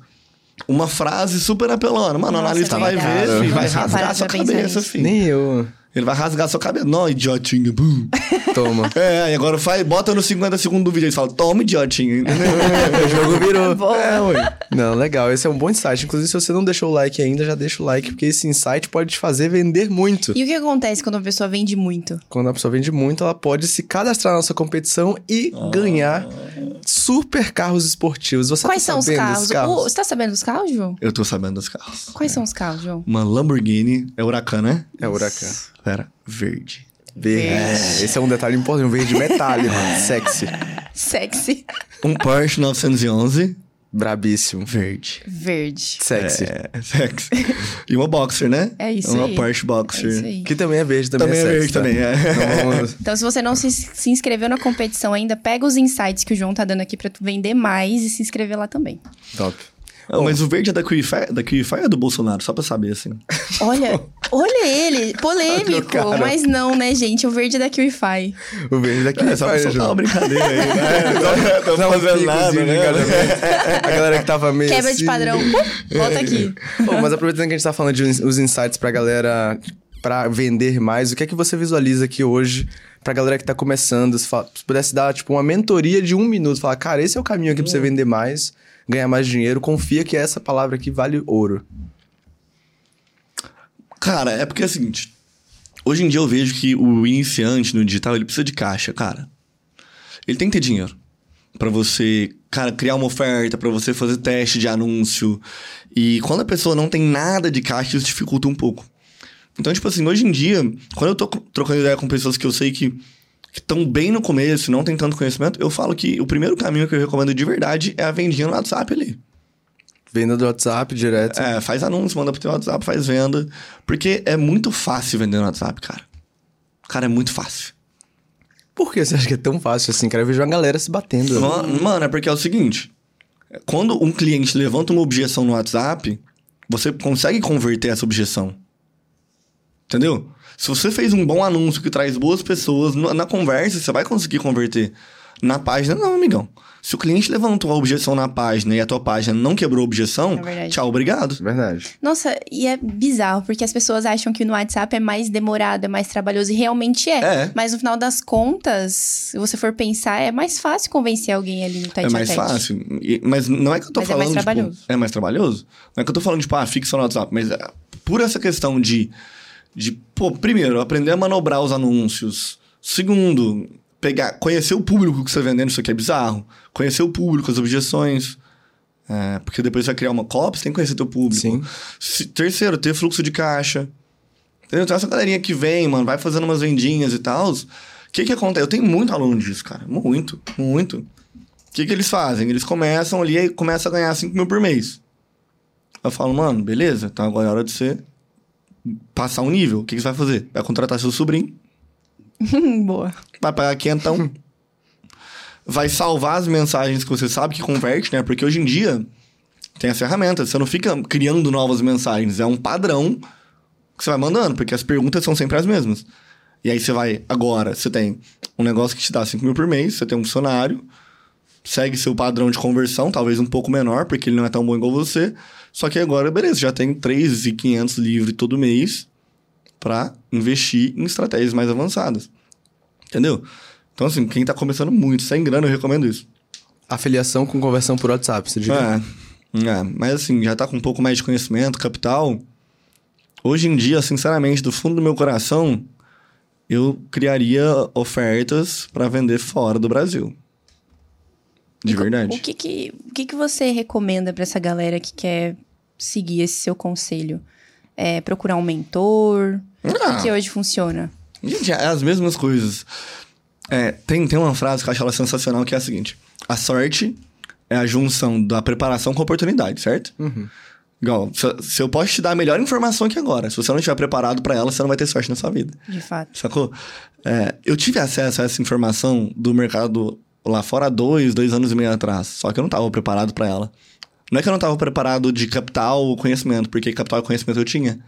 uma frase super apelona, mano, o Nossa, analista é vai ver, filho, vai rasgar parado sua cabeça, filho. Nem eu. Ele vai rasgar sua cabeça. Não, idiotinho. Bum. Toma. É, e agora faz, bota no 50 segundos do vídeo. Ele fala, toma, idiotinho. Entendeu? o jogo virou. Boa. é, ué. Não, legal. Esse é um bom insight. Inclusive, se você não deixou o like ainda, já deixa o like, porque esse insight pode te fazer vender muito. E o que acontece quando uma pessoa vende muito? Quando a pessoa vende muito, ela pode se cadastrar na nossa competição e ganhar super carros esportivos. Você Quais tá são os carros? carros? O- você tá sabendo dos carros, João? Eu tô sabendo dos carros. Quais são os carros, João? Uma Lamborghini, é Huracan, né? É Huracan. Pera, verde. Verde. É, esse é um detalhe importante. Um verde metálico. sexy. Sexy. Um Porsche 911, Brabíssimo. verde. Verde. Sexy. É, sexy. e uma Boxer, né? É isso uma aí. Porsche Boxer. É isso aí. Que também é verde, também, Também é sexy, verde, tá? também, é. Vamos- Então, se você não se, se inscreveu na competição ainda, pega os insights que o João tá dando aqui pra tu vender mais e se inscrever lá também. Top. Ah, mas o verde é da QIFI, da QIFI ou é do Bolsonaro? Só pra saber, assim. Olha, olha ele, polêmico, cara. mas não, né, gente? O verde é da QIFI. O verde daqui É, só pra soltar uma brincadeira aí, né? Não Dá um fazendo nada, de né? A galera que tava meio Quebra de assim- padrão. Uh, volta aqui. Pô, mas aproveitando que a gente tá falando de os insights pra galera pra vender mais, o que é que você visualiza aqui hoje pra galera que tá começando? Se, fa- se pudesse dar, tipo, uma mentoria de um minuto, falar, cara, esse é o caminho aqui pra você vender mais, ganhar mais dinheiro, confia que essa palavra aqui vale ouro. Cara, é porque é o seguinte. Hoje em dia eu vejo que o iniciante no digital, ele precisa de caixa, cara. Ele tem que ter dinheiro. Pra você, cara, criar uma oferta, pra você fazer teste de anúncio. E quando a pessoa não tem nada de caixa, isso dificulta um pouco. Então, tipo assim, hoje em dia, quando eu tô trocando ideia com pessoas que eu sei que estão bem no começo, não tem tanto conhecimento, eu falo que o primeiro caminho que eu recomendo de verdade é a vendinha no WhatsApp ali. Venda do WhatsApp direto. É, faz anúncio, manda pro teu WhatsApp, faz venda. Porque é muito fácil vender no WhatsApp, cara. Cara, é muito fácil. Por que você acha que é tão fácil assim? Cara, eu vejo uma galera se batendo. Mano, mano, é porque é o seguinte: quando um cliente levanta uma objeção no WhatsApp, você consegue converter essa objeção. Entendeu? Se você fez um bom anúncio que traz boas pessoas na, conversa, você vai conseguir converter. Na página, não, amigão. Se o cliente levantou a objeção na página e a tua página não quebrou a objeção, É tchau, obrigado. Verdade. Nossa, e é bizarro, porque as pessoas acham que no WhatsApp é mais demorado, é mais trabalhoso, e realmente é. É. Mas no final das contas, se você for pensar, é mais fácil convencer alguém ali no tete É mais tete. fácil. E- mas não é que eu tô Mas é falando. mais tipo, trabalhoso. é mais trabalhoso? Não é que eu tô falando, tipo, ah, fixa no WhatsApp. Mas é, por essa questão de. De pô, primeiro, aprender a manobrar os anúncios. Segundo, pegar, conhecer o público que você tá vendendo, isso aqui é bizarro. Conhecer o público, as objeções. É, porque depois você vai criar uma copy, você tem que conhecer teu público. Sim. Se- terceiro, ter fluxo de caixa. Entendeu? Então, essa galerinha que vem, mano, vai fazendo umas vendinhas e tal. O que que acontece? Eu tenho muito aluno disso, cara. Muito, muito. O que que eles fazem? Eles começam ali e começam a ganhar 5 mil por mês. Eu falo, mano, beleza, então agora é hora de você passar um nível. O que que você vai fazer? Vai contratar seu sobrinho, Boa. vai pagar quentão, vai salvar as mensagens que você sabe que converte, né? Porque hoje em dia tem as ferramentas, você não fica criando novas mensagens, é um padrão que você vai mandando, porque as perguntas são sempre as mesmas. E aí você vai, agora, você tem um negócio que te dá 5 mil por mês, você tem um funcionário, segue seu padrão de conversão, talvez um pouco menor, porque ele não é tão bom igual você. Só que agora, beleza, já tem 3.500 livre todo mês para investir em estratégias mais avançadas. Entendeu? Então, assim, quem tá começando muito, sem grana, eu recomendo isso. Afiliação com conversão por WhatsApp, você diria? É, é, mas assim, já tá com um pouco mais de conhecimento, capital. Hoje em dia, sinceramente, do fundo do meu coração, eu criaria ofertas para vender fora do Brasil. De E verdade. O que que, o que que você recomenda pra essa galera que quer seguir esse seu conselho? É procurar um mentor? Ah. O que hoje funciona? Gente, é as mesmas coisas. É, tem, tem uma frase que eu acho ela sensacional que é a seguinte: A sorte é a junção da preparação com a oportunidade, certo? Igual, se, se eu posso te dar a melhor informação aqui agora, se você não estiver preparado para ela, você não vai ter sorte na sua vida. De fato. Sacou? É, eu tive acesso a essa informação do mercado lá fora dois, dois anos e meio atrás. Só que eu não estava preparado para ela. Não é que eu não estava preparado de capital ou conhecimento, porque capital e conhecimento eu tinha.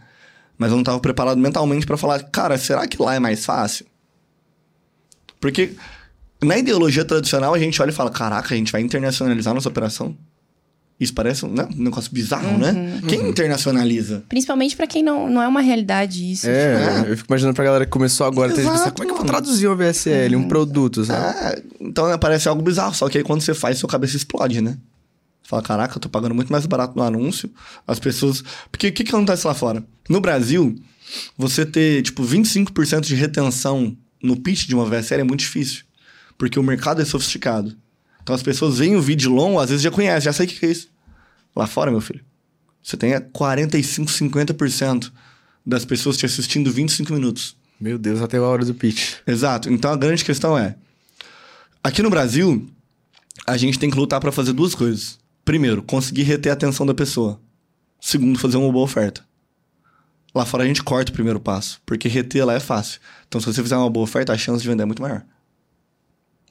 Mas eu não estava preparado mentalmente para falar, cara, será que lá é mais fácil? Porque na ideologia tradicional a gente olha e fala, caraca, a gente vai internacionalizar nossa operação? Isso parece um, né, um negócio bizarro, né? Quem internacionaliza? Principalmente pra quem não, não é uma realidade isso. É, eu fico imaginando pra galera que começou agora, tem que pensar, Exato, como é que eu vou traduzir um VSL, um produto, sabe? Ah, então né, parece algo bizarro, só que aí quando você faz, sua cabeça explode, né? Você fala, caraca, eu tô pagando muito mais barato no anúncio. As pessoas. Porque o que, que acontece lá fora? No Brasil, você ter, tipo, 25% de retenção no pitch de uma VSL é muito difícil. Porque o mercado é sofisticado. Então as pessoas veem o vídeo longo, às vezes já conhecem, já sei o que, que é isso. Lá fora, meu filho, você tem 45, 50% das pessoas te assistindo 25 minutos. Meu Deus, até a hora do pitch. Exato. Então a grande questão é: aqui no Brasil, a gente tem que lutar para fazer duas coisas. Primeiro, conseguir reter a atenção da pessoa. Segundo, fazer uma boa oferta. Lá fora a gente corta o primeiro passo, porque reter lá é fácil. Então, se você fizer uma boa oferta, a chance de vender é muito maior.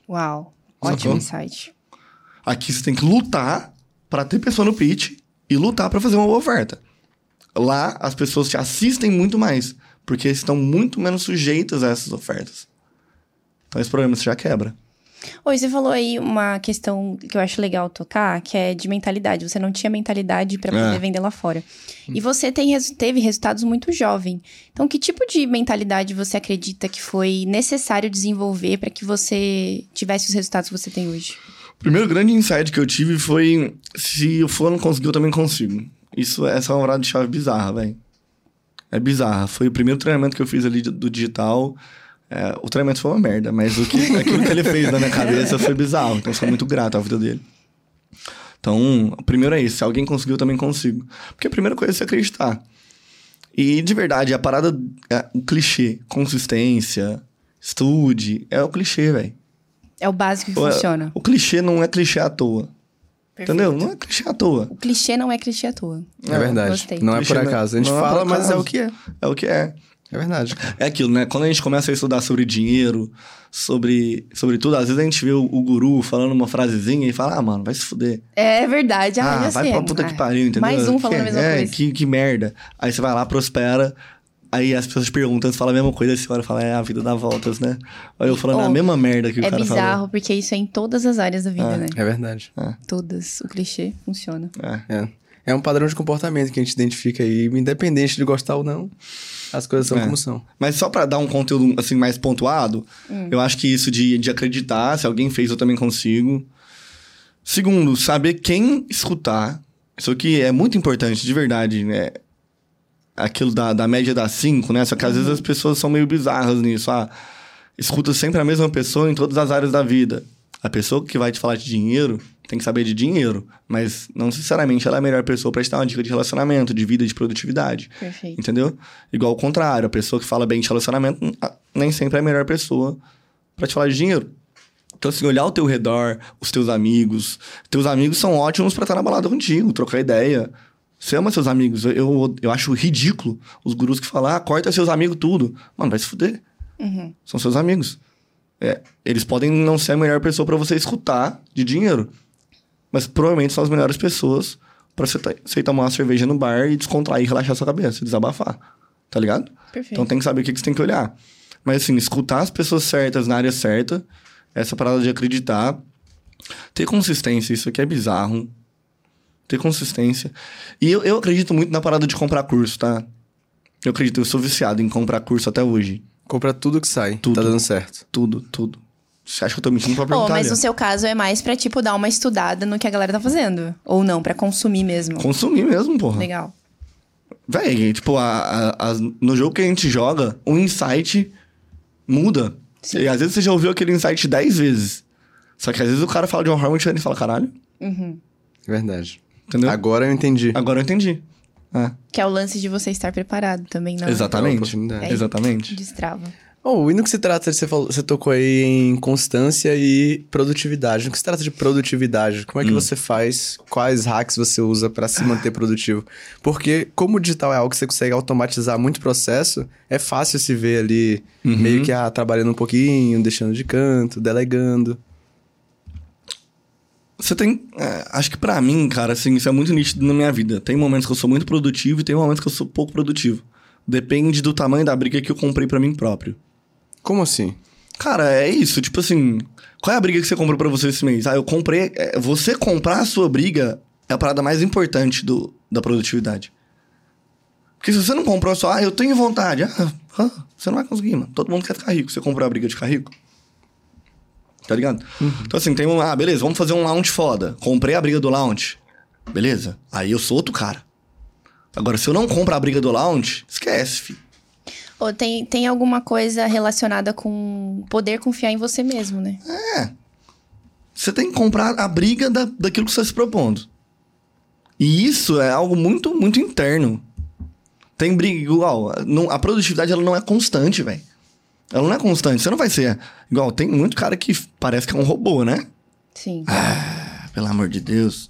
Uau. Ótimo Sacou? insight. Aqui você tem que lutar para ter pessoa no pitch e lutar para fazer uma boa oferta. Lá as pessoas te assistem muito mais, porque estão muito menos sujeitas a essas ofertas. Então esse problema você já quebra. Oi, você falou aí uma questão que eu acho legal tocar, que é de mentalidade. Você não tinha mentalidade pra poder É. vender lá fora. E você tem, teve resultados muito jovem. Então, que tipo de mentalidade você acredita que foi necessário desenvolver pra que você tivesse os resultados que você tem hoje? O primeiro grande insight que eu tive foi: se o fulano conseguiu, eu também consigo. Isso, essa é uma virada de chave bizarra, velho. É bizarra. Foi o primeiro treinamento que eu fiz ali do digital. É, o treinamento foi uma merda, mas o que, aquilo que ele fez na minha cabeça foi bizarro. Então, eu sou muito grato à vida dele. Então, o primeiro é isso. Se alguém conseguiu, eu também consigo. Porque a primeira coisa é você acreditar. E, de verdade, a parada... É, o clichê. Consistência, estude. É o clichê, velho. É o básico que O- funciona. O clichê não é clichê à toa. Entendeu? Não é clichê à toa. O clichê não é clichê à toa. É, verdade. gostei. Não é por né? acaso. A gente é fala, mas é o que é. É o que é. É verdade. É aquilo, né? Quando a gente começa a estudar sobre dinheiro, sobre, sobre tudo, às vezes a gente vê o, o guru falando uma frasezinha e fala, ah, mano, vai se fuder. É verdade. Ah, Ah, vai sei. pra puta Ah, que pariu, entendeu? Mais um falando que, a mesma é, coisa. Que, que merda. Aí você vai lá, prospera, aí as pessoas te perguntam, você fala a mesma coisa, olha e fala, é, a vida dá voltas, né? Aí eu falando Oh, a mesma merda que o É cara bizarro, porque isso é em todas as áreas da vida, né? É verdade. Todas. O clichê funciona. falou. É. É. É um padrão de comportamento que a gente identifica aí, independente de gostar ou não, as coisas são É. como são. Mas só pra dar um conteúdo assim mais pontuado, Hum. eu acho que isso de, de acreditar, se alguém fez, eu também consigo. Segundo, saber quem escutar. Isso aqui é muito importante, de verdade, né? Aquilo da, da média das cinco, né? Só que às vezes as pessoas são meio bizarras nisso. Ah, escuta sempre a mesma pessoa em todas as áreas da vida. A pessoa que vai te falar de dinheiro tem que saber de dinheiro, mas não necessariamente ela é a melhor pessoa pra te dar uma dica de relacionamento, de vida, de produtividade. Perfeito. Entendeu? Igual ao contrário, a pessoa que fala bem de relacionamento hum, ah, nem sempre é a melhor pessoa pra te falar de dinheiro. Então, assim, olhar ao teu redor, os teus amigos. Teus amigos são ótimos pra estar na balada contigo, trocar ideia. Você ama seus amigos. Eu, eu, eu acho ridículo os gurus que falam, ah, corta seus amigos tudo. Mano, vai se fuder. Uhum. São seus amigos. É, eles podem não ser a melhor pessoa pra você escutar de dinheiro. Mas provavelmente são as melhores pessoas pra você, você tomar uma cerveja no bar e descontrair, relaxar sua cabeça, desabafar. Tá ligado? Perfeito. Então tem que saber o que que você tem que olhar. Mas assim, escutar as pessoas certas na área certa, essa parada de acreditar, ter consistência, isso aqui é bizarro. Ter consistência. E eu, eu acredito muito na parada de comprar curso, tá? Eu acredito, eu sou viciado em comprar curso até hoje. Compra tudo que sai. Tudo. Tá dando certo. Tudo, tudo. Você acha que eu tô mentindo pra Oh, perguntar? mas Lia? no seu caso é mais pra, tipo, dar uma estudada no que a galera tá fazendo. Ou não, pra consumir mesmo. Consumir mesmo, porra. Legal. Véi, tipo, a, a- as- no jogo que a gente joga, o insight muda. Sim. E às vezes você já ouviu aquele insight 10 vezes. Só que às vezes o cara fala de uma forma diferente e fala, caralho, Verdade. entendeu? Agora eu entendi. Agora eu entendi. É, Que é o lance de você estar preparado também, não? É uma exatamente. oportunidade. Exatamente. Destrava. Oh, e no que se trata, você, falou, você tocou aí em constância e produtividade. No que se trata de produtividade, como é que você faz? Quais hacks você usa pra se manter produtivo? Porque como o digital é algo que você consegue automatizar muito processo, é fácil se ver ali meio que ah, trabalhando um pouquinho, deixando de canto, delegando. Você tem. é, acho que pra mim, cara, assim, isso é muito nítido na minha vida. Tem momentos que eu sou muito produtivo e tem momentos que eu sou pouco produtivo. Depende do tamanho da briga que eu comprei pra mim próprio. Como assim? Cara, é isso. Tipo assim, qual é a briga que você comprou pra você esse mês? Ah, eu comprei. é, você comprar a sua briga é a parada mais importante do, da produtividade. Porque se você não comprou só, ah, eu tenho vontade. Ah, ah, você não vai conseguir, mano. Todo mundo quer ficar rico. Você comprou a briga de ficar rico. Tá ligado? Então, assim, tem um. Ah, beleza, vamos fazer um lounge foda. Comprei a briga do lounge. Beleza. Aí eu sou outro cara. Agora, se eu não compro a briga do lounge, esquece, filho. Ou tem, tem alguma coisa relacionada com poder confiar em você mesmo, né? Você tem que comprar a briga da, daquilo que você está se propondo. E isso é algo muito, muito interno. Tem briga igual. não- a produtividade ela não é constante, velho. Ela não é constante. Você não vai ser. Igual, tem muito cara que parece que é um robô, né? Sim. Ah, pelo amor de Deus.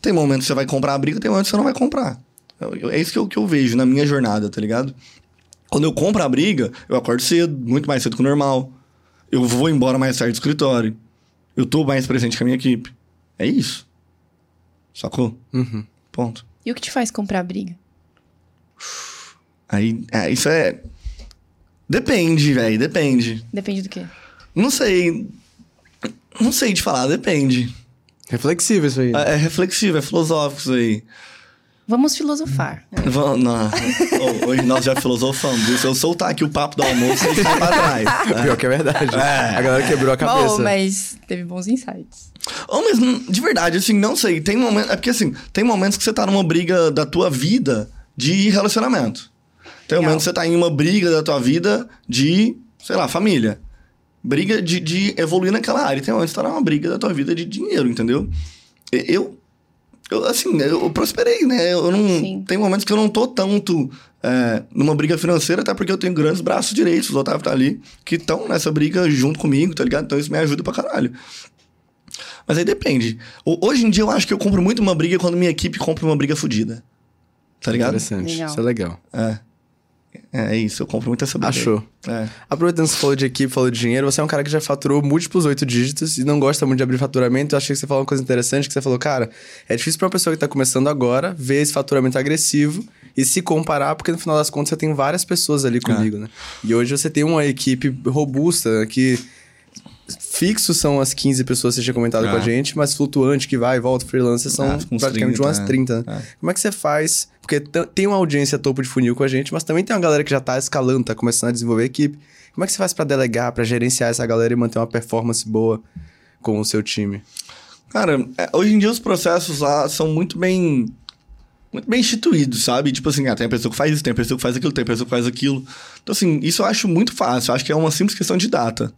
Tem momentos que você vai comprar a briga, tem momentos que você não vai comprar. Eu- eu- é isso que eu, que eu vejo na minha jornada, tá ligado? Quando eu compro a briga, eu acordo cedo, muito mais cedo que o normal. Eu vou embora mais tarde do escritório. Eu tô mais presente com a minha equipe. É isso. Sacou? Uhum. Ponto. E o que te faz comprar briga? Aí, é, isso é. Depende, velho, depende. Depende do quê? Não sei. Não sei te falar, depende. Reflexível isso aí. É, é reflexivo, é filosófico isso aí. Vamos filosofar. Vamos, não. Hoje nós já filosofamos. viu? Se eu soltar aqui o papo do almoço, vocês saem pra trás. Pior que é verdade. É. A galera quebrou a cabeça. Bom, mas teve bons insights. Ô, mas hum, de verdade, assim, não sei. Tem momentos. É porque assim, tem momentos que você tá numa briga da tua vida de relacionamento. Tem Legal. momentos que você tá em uma briga da tua vida de, sei lá, família. Briga de, de evoluir naquela área. E tem momentos que você tá numa briga da tua vida de dinheiro, entendeu? E- Eu. Eu, assim, eu prosperei, né? Eu não. Sim. Tem momentos que eu não tô tanto é, numa briga financeira, até porque eu tenho grandes braços direitos, o Otávio tá ali, que estão nessa briga junto comigo, tá ligado? Então isso me ajuda pra caralho. Mas aí depende. Hoje em dia eu acho que eu compro muito uma briga quando minha equipe compra uma briga fodida. Tá ligado? Interessante. Legal. Isso é legal. É. É, é isso, eu compro muito essa. Achou. É. Aproveitando que você falou de equipe, falou de dinheiro, você é um cara que já faturou múltiplos oito dígitos e não gosta muito de abrir faturamento. Eu achei que você falou uma coisa interessante, que você falou, cara, é difícil pra uma pessoa que tá começando agora ver esse faturamento agressivo e se comparar, porque no final das contas você tem várias pessoas ali comigo, né? E hoje você tem uma equipe robusta que fixos são as 15 pessoas que você tinha comentado É. com a gente, mas flutuante que vai e volta, freelancer são Ah, uns praticamente 30, umas é. 30. né? Como é que você faz? Porque tem uma audiência topo de funil com a gente, mas também tem uma galera que já tá escalando, tá começando a desenvolver equipe. Como é que você faz pra delegar, pra gerenciar essa galera e manter uma performance boa com o seu time? Cara, é, hoje em dia os processos lá são muito bem. Muito bem instituídos, sabe? Tipo assim, ah, tem a pessoa que faz isso, tem a pessoa que faz aquilo, tem a pessoa que faz aquilo. Então, assim, isso eu acho muito fácil. Eu acho que é uma simples questão de data.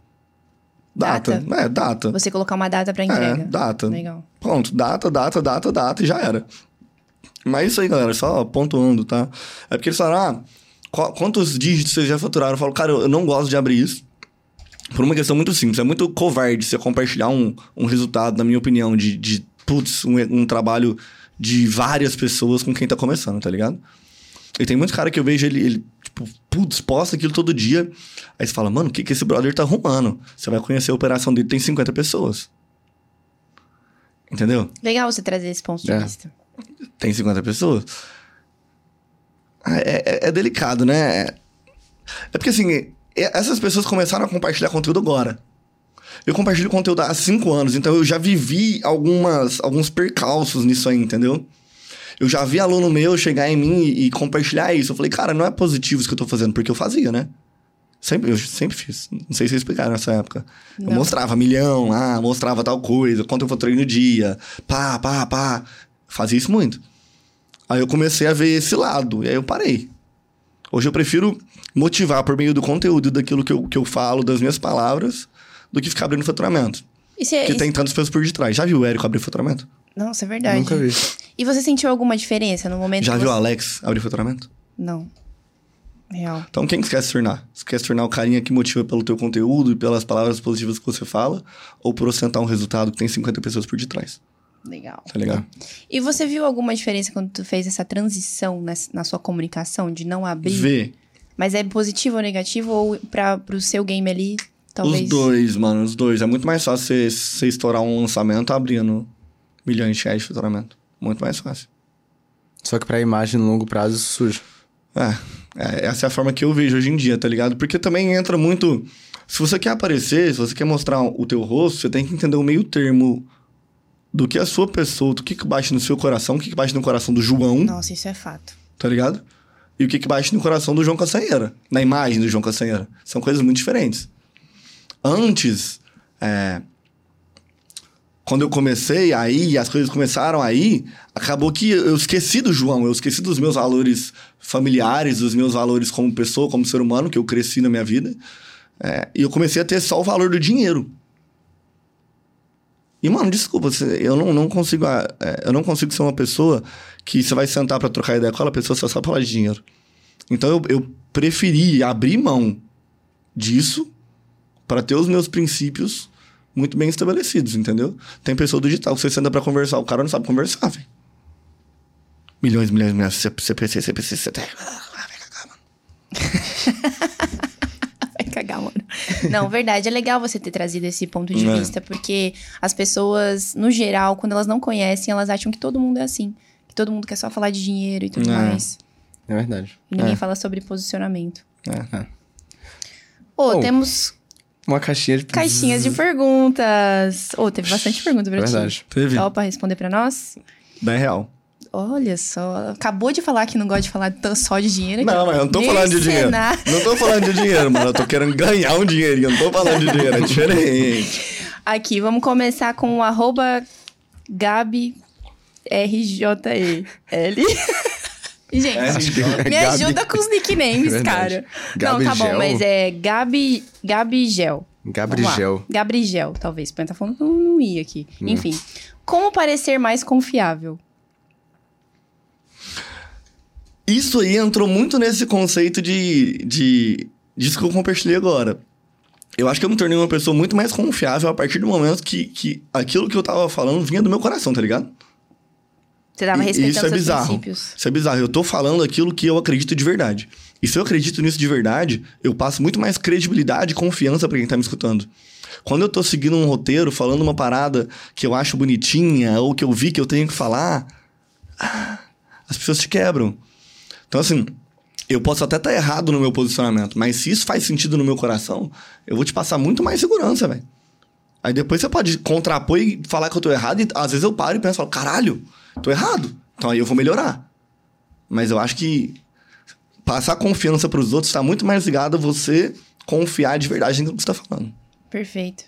Data. Data? É, data. Você colocar uma data pra É, entrega. data. Legal. Pronto, data, data, data, data e já era. Mas isso aí, galera, só pontuando, tá? É porque eles falaram, ah, qu- quantos dígitos vocês já faturaram? Eu falo, cara, eu não gosto de abrir isso. Por uma questão muito simples. É muito covarde você compartilhar um, um resultado, na minha opinião, de, de putz, um, um trabalho de várias pessoas com quem tá começando, tá ligado? E tem muitos cara que eu vejo ele, ele, putz, posta aquilo todo dia. Aí você fala, mano, o que, que esse brother tá arrumando? Você vai conhecer a operação dele, tem 50 pessoas. Entendeu? Legal você trazer esse ponto de É. vista. Tem 50 pessoas? Ah, É, é- é delicado, né? É porque assim, essas pessoas começaram a compartilhar conteúdo agora. Eu compartilho conteúdo há cinco anos, então eu já vivi algumas, alguns percalços nisso aí, entendeu? Eu já vi aluno meu chegar em mim e, e compartilhar isso. Eu falei, cara, não é positivo isso que eu tô fazendo, porque eu fazia, né? Sempre, eu sempre fiz. Não sei se vocês explicaram nessa época. Não. Eu mostrava milhão lá, mostrava tal coisa, quanto eu faturei no dia, pá, pá, pá. Fazia isso muito. Aí eu comecei a ver esse lado, e aí eu parei. Hoje eu prefiro motivar por meio do conteúdo, daquilo que eu, que eu falo, das minhas palavras, do que ficar abrindo faturamento. E você, Porque e- tem tantas pessoas por detrás. Já viu o Érico abrir faturamento? Nossa, é verdade. Nunca vi. E você sentiu alguma diferença no momento Já viu o você... Alex abrir faturamento? Não. Real. Então, quem que quer se tornar? Você quer se tornar o carinha que motiva pelo teu conteúdo e pelas palavras positivas que você fala? Ou por ostentar um resultado que tem 50 pessoas por detrás? Legal. Tá ligado? E você viu alguma diferença quando tu fez essa transição nas- na, sua comunicação de não abrir? Vê. Mas é positivo ou negativo? Ou pra, pro seu game ali, talvez... Os dois, mano, os dois. É muito mais fácil você estourar um lançamento abrindo milhões de reais de faturamento. Muito mais fácil. Só que pra imagem no longo prazo isso surge. É, é, essa é a forma que eu vejo hoje em dia, tá ligado? Porque também entra muito. Se você quer aparecer, se você quer mostrar o teu rosto, você tem que entender o meio termo do que a sua pessoa, do que, que bate no seu coração, o que, que bate no coração do João, Nossa, isso é fato. tá ligado? E o que, que bate no coração do João Castanheira, na imagem do João Castanheira. São coisas muito diferentes. Antes, é, quando eu comecei aí, as coisas começaram aí, acabou que eu esqueci do João, eu esqueci dos meus valores familiares, dos meus valores como pessoa, como ser humano, que eu cresci na minha vida. É, e eu comecei a ter só o valor do dinheiro. E, mano, desculpa, eu não, não consigo. ah, é, eu não consigo ser uma pessoa que você vai sentar pra trocar ideia com aquela pessoa só pra falar de dinheiro. Então eu, eu preferi abrir mão disso pra ter os meus princípios muito bem estabelecidos, entendeu? Tem pessoa do digital que você senta pra conversar, o cara não sabe conversar, velho. Milhões, milhões, milhões, CPC, CPC, CT. Ah, vai cagar, mano. Vai cagar, mano. Não, verdade. É legal você ter trazido esse ponto de É. vista, porque as pessoas, no geral, quando elas não conhecem, elas acham que todo mundo é assim. Que todo mundo quer só falar de dinheiro e tudo É. mais. É verdade. E ninguém É. fala sobre posicionamento. É. Ô, Oh, temos Uma caixinha de... caixinhas de perguntas. Ô, teve bastante pergunta pra ti. Verdade. Teve. Só pra responder pra nós? 10 real. Olha só, acabou de falar que não gosta de falar só de dinheiro. Não, mas eu não tô falando de dinheiro. Não tô falando de dinheiro, mano. Eu tô querendo ganhar um dinheirinho. Eu não tô falando de dinheiro. É diferente. Aqui, vamos começar com o arroba Gabi RJEL. Gente, é me Gabi- ajuda com os nicknames, Verdade. cara. Gabi não, tá bom, Gel? mas é Gabi, Gabi Gel. Gabrigel. Gabrigel, talvez. Porque tá falando que não, não ia aqui. Hum. Enfim. Como parecer mais confiável? Isso aí entrou muito nesse conceito de, de. disso que eu compartilhei agora. Eu acho que eu me tornei uma pessoa muito mais confiável a partir do momento que, que aquilo que eu tava falando vinha do meu coração, tá ligado? Você tava respeitando isso é seus bizarro. princípios. Isso é bizarro. Eu tô falando aquilo que eu acredito de verdade. E se eu acredito nisso de verdade, eu passo muito mais credibilidade e confiança pra quem tá me escutando. Quando eu tô seguindo um roteiro, falando uma parada que eu acho bonitinha, ou que eu vi que eu tenho que falar, ah, as pessoas te quebram. Então, assim, eu posso até estar errado no meu posicionamento, mas se isso faz sentido no meu coração, eu vou te passar muito mais segurança, velho. Aí depois você pode contrapor e falar que eu tô errado, e às vezes eu paro e penso, falo, caralho, tô errado. Então aí eu vou melhorar. Mas eu acho que passar confiança pros outros tá muito mais ligado a você confiar de verdade no que você tá falando. Perfeito.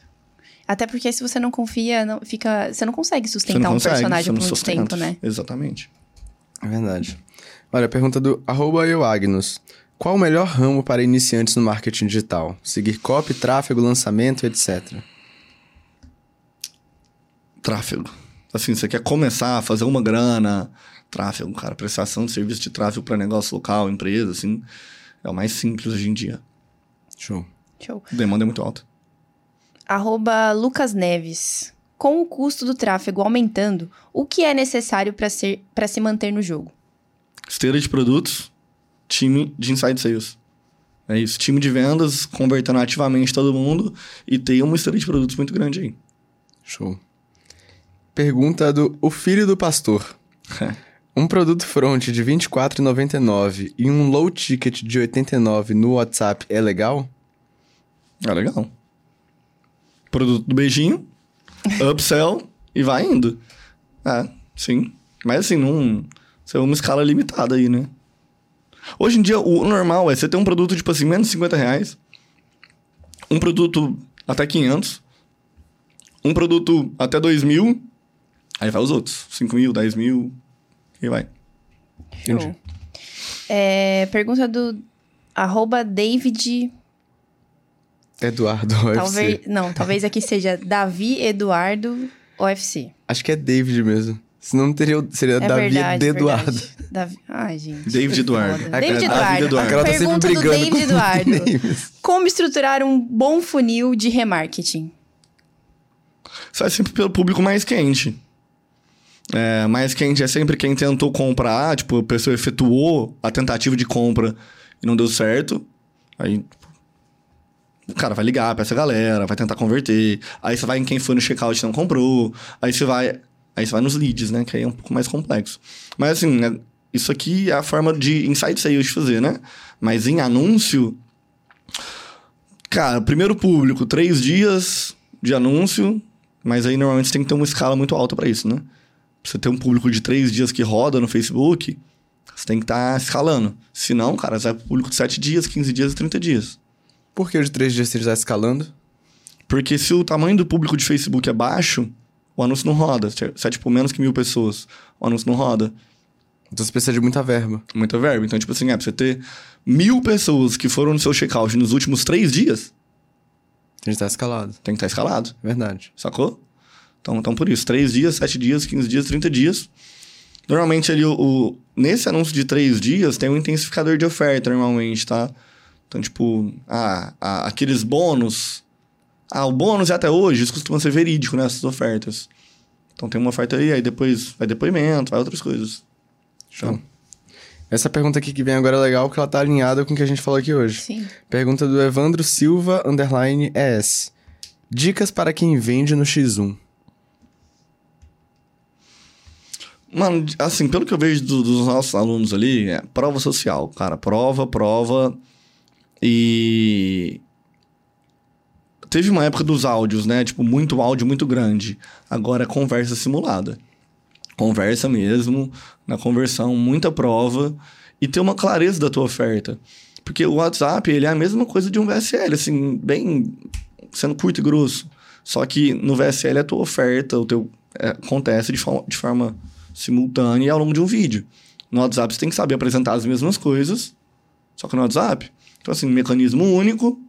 Até porque se você não confia, não, fica, você não consegue sustentar não um consegue, personagem você não por muito sustenta. tempo, né? Exatamente. É verdade. Olha, pergunta do arroba eu, Agnus. Qual o melhor ramo para iniciantes no marketing digital? Seguir copy, tráfego, lançamento, etc. Tráfego. Assim, você quer começar a fazer uma grana, tráfego, cara, prestação de serviço de tráfego para negócio local, empresa, assim, é o mais simples hoje em dia. Show. Show. A demanda é muito alta. Arroba Lucas Neves. Com o custo do tráfego aumentando, o que é necessário para ser para se manter no jogo? Esteira de produtos, time de inside sales. É isso. Time de vendas, convertendo ativamente todo mundo e ter uma esteira de produtos muito grande aí. Show. Pergunta do O Filho do Pastor. Um produto front de R$ 24,99 e um low ticket de R$ 89 no WhatsApp é legal? É legal. Produto do beijinho, upsell e vai indo. É, sim. Mas assim, não. Isso é uma escala limitada aí, né? Hoje em dia, o normal é você ter um produto, tipo assim, menos de 50 reais. Um produto até 500. Um produto até 2 mil. Aí vai os outros. 5 mil, 10 mil. E vai. Show. É, pergunta do arroba David. Eduardo, Talvez, UFC. não, talvez aqui seja Davi Eduardo UFC. Acho que é David mesmo. Senão não teria, seria É Davi verdade, Eduardo. verdade. Davi... Ai, gente. David Eduardo. A David Eduardo. Eduardo. A tá sempre Pergunta do David com Eduardo. names. Como estruturar um bom funil de remarketing? Sai sempre pelo público mais quente. É, mais quente é sempre quem tentou comprar, tipo, a pessoa efetuou a tentativa de compra e não deu certo. Aí, o cara vai ligar pra essa galera, vai tentar converter. Aí você vai em quem foi no checkout e não comprou. Aí você vai. Aí você vai nos leads, né? Que aí é um pouco mais complexo. Mas assim, né, isso aqui é a forma de insight sales de fazer, né? Mas em anúncio. Cara, primeiro público, três dias de anúncio. Mas aí normalmente você tem que ter uma escala muito alta pra isso, né? Você ter um público de três dias que roda no Facebook, você tem que estar escalando. Se não, cara, você vai pro público de 7 dias, 15 dias e 30 dias. Por que de três dias você está escalando? Porque se o tamanho do público de Facebook é baixo, o anúncio não roda. Se é tipo menos que mil pessoas, o anúncio não roda. Então você precisa de muita verba. Muita verba. Então, tipo assim, é pra você ter mil pessoas que foram no seu checkout nos últimos três dias, A gente tá escalado. tem que estar escalado. Verdade. Sacou? Então, então por isso, 3 dias, 7 dias, 15 dias, 30 dias. Normalmente ali, o, o- nesse anúncio de 3 dias, tem um intensificador de oferta, normalmente, tá? Então, tipo, ah, ah, aqueles bônus. Ah, o bônus é até hoje, isso costuma ser verídico nessas ofertas. Então tem uma oferta aí, aí depois vai depoimento, vai outras coisas. Show. Essa pergunta aqui que vem agora é legal, porque ela tá alinhada com o que a gente falou aqui hoje. Sim. Pergunta do Evandro Silva, underline ES. Dicas para quem vende no X1. Mano, assim, pelo que eu vejo do- dos nossos alunos ali, é prova social, cara. Prova, prova. E. Teve uma época dos áudios, né? Tipo, muito áudio, muito grande. Agora é conversa simulada. Conversa mesmo, na conversão, muita prova. E ter uma clareza da tua oferta. Porque o WhatsApp, ele é a mesma coisa de um VSL, assim, bem. sendo curto e grosso. Só que no VSL a tua oferta, o teu. é, acontece de, fo- de forma simultânea e ao longo de um vídeo. No WhatsApp você tem que saber apresentar as mesmas coisas, só que no WhatsApp. Então, assim, mecanismo único,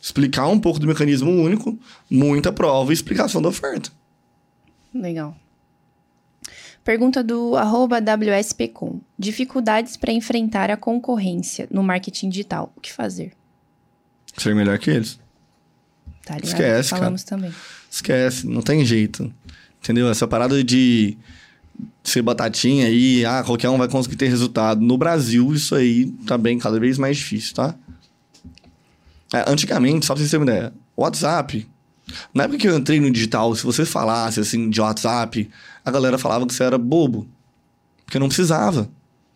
explicar um pouco do mecanismo único, muita prova e explicação da oferta. Legal. Pergunta do arroba WSPcom. Dificuldades para enfrentar a concorrência no marketing digital. O que fazer? Ser melhor que eles. Tá ligado? Esquece, cara. Falamos também. Esquece, não tem jeito. Entendeu? Essa parada de ser batatinha aí, ah, qualquer um vai conseguir ter resultado. No Brasil, isso aí tá bem cada vez mais difícil, tá? É, antigamente, só pra vocês terem uma ideia, WhatsApp. Na época que eu entrei no digital, se você falasse assim de WhatsApp, a galera falava que você era bobo. Porque não precisava.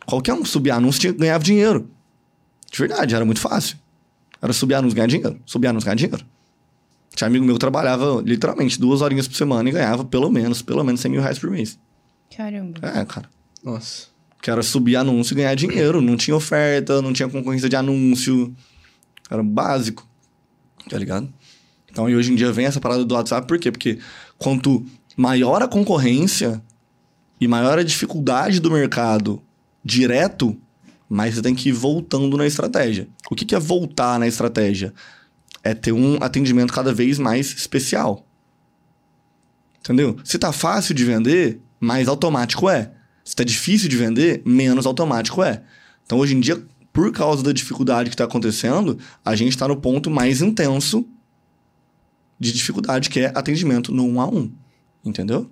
Qualquer um que subia anúncio tinha, ganhava dinheiro. De verdade, era muito fácil. Era subir anúncio ganhar dinheiro. Subir anúncio ganhar dinheiro. Tinha amigo meu que trabalhava literalmente duas horinhas por semana e ganhava pelo menos, pelo menos 100 mil reais por mês. Caramba. É, cara. Nossa. Que era subir anúncio e ganhar dinheiro. Não tinha oferta, não tinha concorrência de anúncio. Era básico. Tá ligado? Então, e hoje em dia vem essa parada do WhatsApp, por quê? Porque quanto maior a concorrência e maior a dificuldade do mercado direto, mais você tem que ir voltando na estratégia. O que, que é voltar na estratégia? É ter um atendimento cada vez mais especial. Entendeu? Se tá fácil de vender, mais automático é. Se tá difícil de vender, menos automático é. Então, hoje em dia, por causa da dificuldade que está acontecendo, a gente está no ponto mais intenso de dificuldade, que é atendimento no um a um. Entendeu?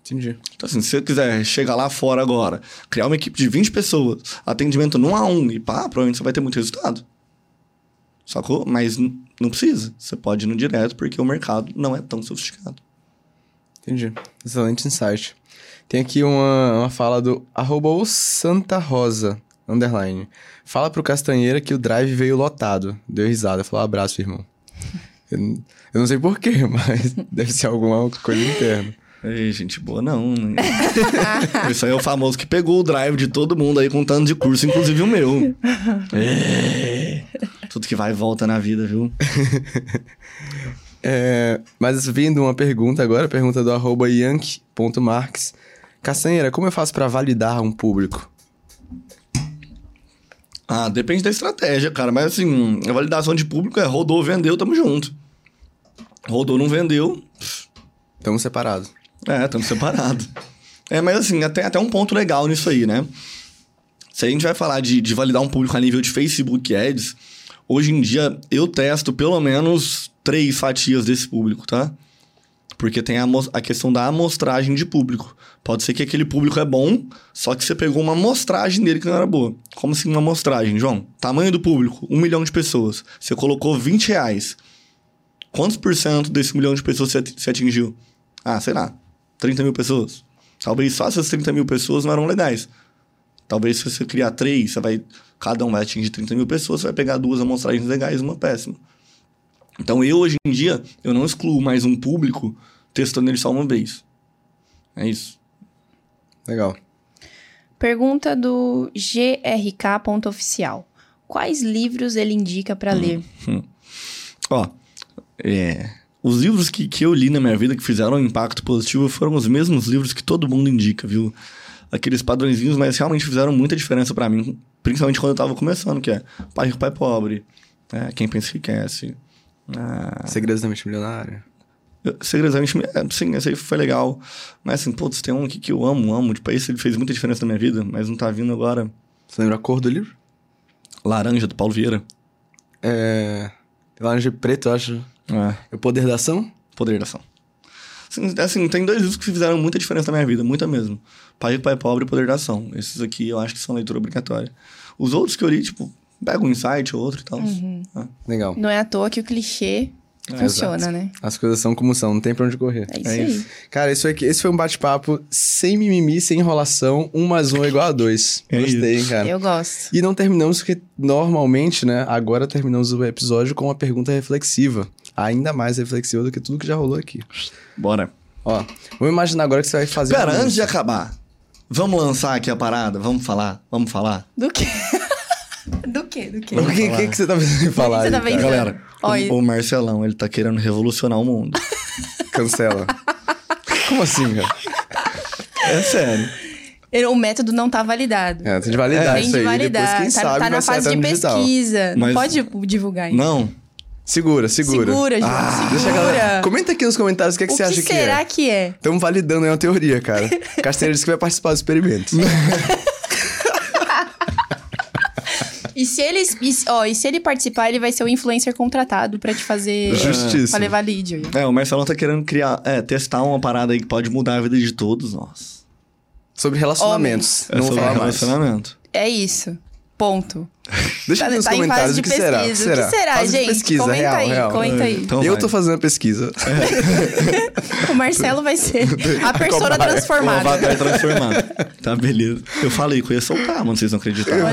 Entendi. Então, assim, se você quiser chegar lá fora agora, criar uma equipe de 20 pessoas, atendimento no um a um, e pá, provavelmente você vai ter muito resultado. Sacou? Mas não precisa. Você pode ir no direto, porque o mercado não é tão sofisticado. Entendi. Excelente insight. Tem aqui uma, uma fala do arroba o Santa Rosa, underline. Fala pro Castanheira que o drive veio lotado. Deu risada, falou abraço, irmão. Eu, não- eu não sei porquê, mas deve ser alguma coisa interna. Ei, gente boa não, né? Isso aí é o famoso que pegou o drive de todo mundo aí com tanto de curso, inclusive o meu. É. Tudo que vai e volta na vida, viu? É, mas vindo uma pergunta agora, pergunta do arroba yankee.marques. Castanheira, como eu faço pra validar um público? Ah, depende da estratégia, cara. Mas assim, a validação de público é rodou, vendeu, tamo junto. Rodou, não vendeu, Estamos separados. é, estamos separados. É, mas assim, até, até um ponto legal nisso aí, né? Se a gente vai falar de, de validar um público a nível de Facebook Ads, hoje em dia eu testo pelo menos três fatias desse público, tá? Porque tem a, a questão da amostragem de público. Pode ser que aquele público é bom, só que você pegou uma amostragem dele que não era boa. Como assim uma amostragem, João? Tamanho do público, um milhão de pessoas. Você colocou 20 reais. Quantos por cento desse milhão de pessoas você atingiu? Ah, sei lá, 30 mil pessoas. Talvez só essas 30 mil pessoas não eram legais. Talvez se você criar três, você vai. Cada um vai atingir 30 mil pessoas, você vai pegar duas amostragens legais e uma péssima. Então eu, hoje em dia, eu não excluo mais um público testando ele só uma vez. É isso. Legal. Pergunta do grk.oficial. Quais livros ele indica pra ler? Ó, é, os livros que, que eu li na minha vida que fizeram um impacto positivo foram os mesmos livros que todo mundo indica, viu? Aqueles padrõezinhos, mas realmente fizeram muita diferença pra mim, principalmente quando eu tava começando, que é Pai Rico, Pai Pobre, é, Quem Pensa Que Enriquece, ah, Segredos da Mente Milionária. Segredamente, é, sim, esse aí foi legal, mas assim, putz, tem um aqui que eu amo, amo, tipo, esse ele fez muita diferença na minha vida, mas não tá vindo agora. Você lembra a cor do livro? Laranja, do Paulo Vieira. É. Laranja e preto, eu acho. É. É o poder da ação? Poder da ação. Assim, assim, tem dois livros que fizeram muita diferença na minha vida, muita mesmo. Pai Rico, Pai Pobre e Poder da Ação. Esses aqui eu acho que são leitura obrigatória. Os outros que eu li, tipo, pega um insight ou outro e tal. Ah, Legal. Não é à toa que o clichê funciona, exato. né? As coisas são como são, não tem pra onde correr. É isso É aí. isso. Cara, isso aqui, esse foi um bate-papo sem mimimi, sem enrolação. Um mais um é igual a dois. É Gostei, hein, isso. cara. Eu gosto. E não terminamos porque normalmente, né? Agora terminamos o episódio com uma pergunta reflexiva. Ainda mais reflexiva do que tudo que já rolou aqui. Bora. Ó, vamos imaginar agora que você vai fazer. Pera, antes de acabar, vamos lançar aqui a parada? Vamos falar? Vamos falar? Do quê? Do quê? Do quê? O que, que, que você tá pensando em falar? você tá aí, cara? pensando? Galera, O, o Marcelão, ele tá querendo revolucionar o mundo. Cancela. Como assim, cara? é sério. Ele- O método não tá validado. É, tem de validar Tem isso de aí. validar. Depois, quem tá sabe, tá na fase de pesquisa. Não Mas- pode divulgar ainda. Não, Segura, segura. Segura, João. Ah, Deixa a segura. galera... Comenta aqui nos comentários o que, é que o você que acha que será é. que é? Estamos validando aí uma teoria, cara. Castanheira disse que vai participar do experimento. E se ele, e, ó, e se ele participar, ele vai ser o influencer contratado pra te fazer. Justíssimo. Pra levar lead. aí. é, o Marcelão tá querendo criar, é, testar uma parada aí que pode mudar a vida de todos nós. Sobre relacionamentos. É Não sobre falar mais. relacionamento. É isso. Ponto. Deixa Tá, nos tá em comentários fase o de que será. O que pesquisa. será? O que será, Fase de gente? pesquisa, comenta real, aí, real. comenta aí. Então Eu vai. tô fazendo a pesquisa. O Marcelo vai ser a persona O transformada. avatar transformado. tá, beleza. Eu falei que eu ia soltar, mano, vocês não acreditaram.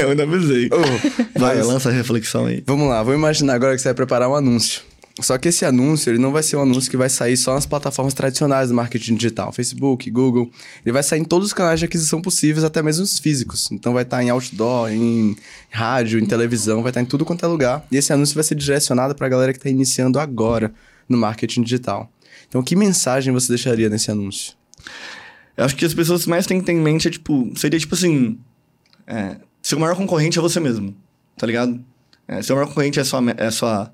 Eu ainda avisei. Oh, Vai, mas- lança a reflexão aí. Vamos lá, vou imaginar agora que você vai preparar um anúncio. Só que esse anúncio, ele não vai ser um anúncio que vai sair só nas plataformas tradicionais do marketing digital, Facebook, Google. Ele vai sair em todos os canais de aquisição possíveis, até mesmo os físicos. Então vai estar em outdoor, em rádio, em televisão, vai estar em tudo quanto é lugar. E esse anúncio vai ser direcionado para a galera que está iniciando agora no marketing digital. Então, que mensagem você deixaria nesse anúncio? Eu acho que as pessoas mais têm que ter em mente é, tipo, seria tipo assim. É, seu maior concorrente é você mesmo, tá ligado? É, seu maior concorrente é sua. É sua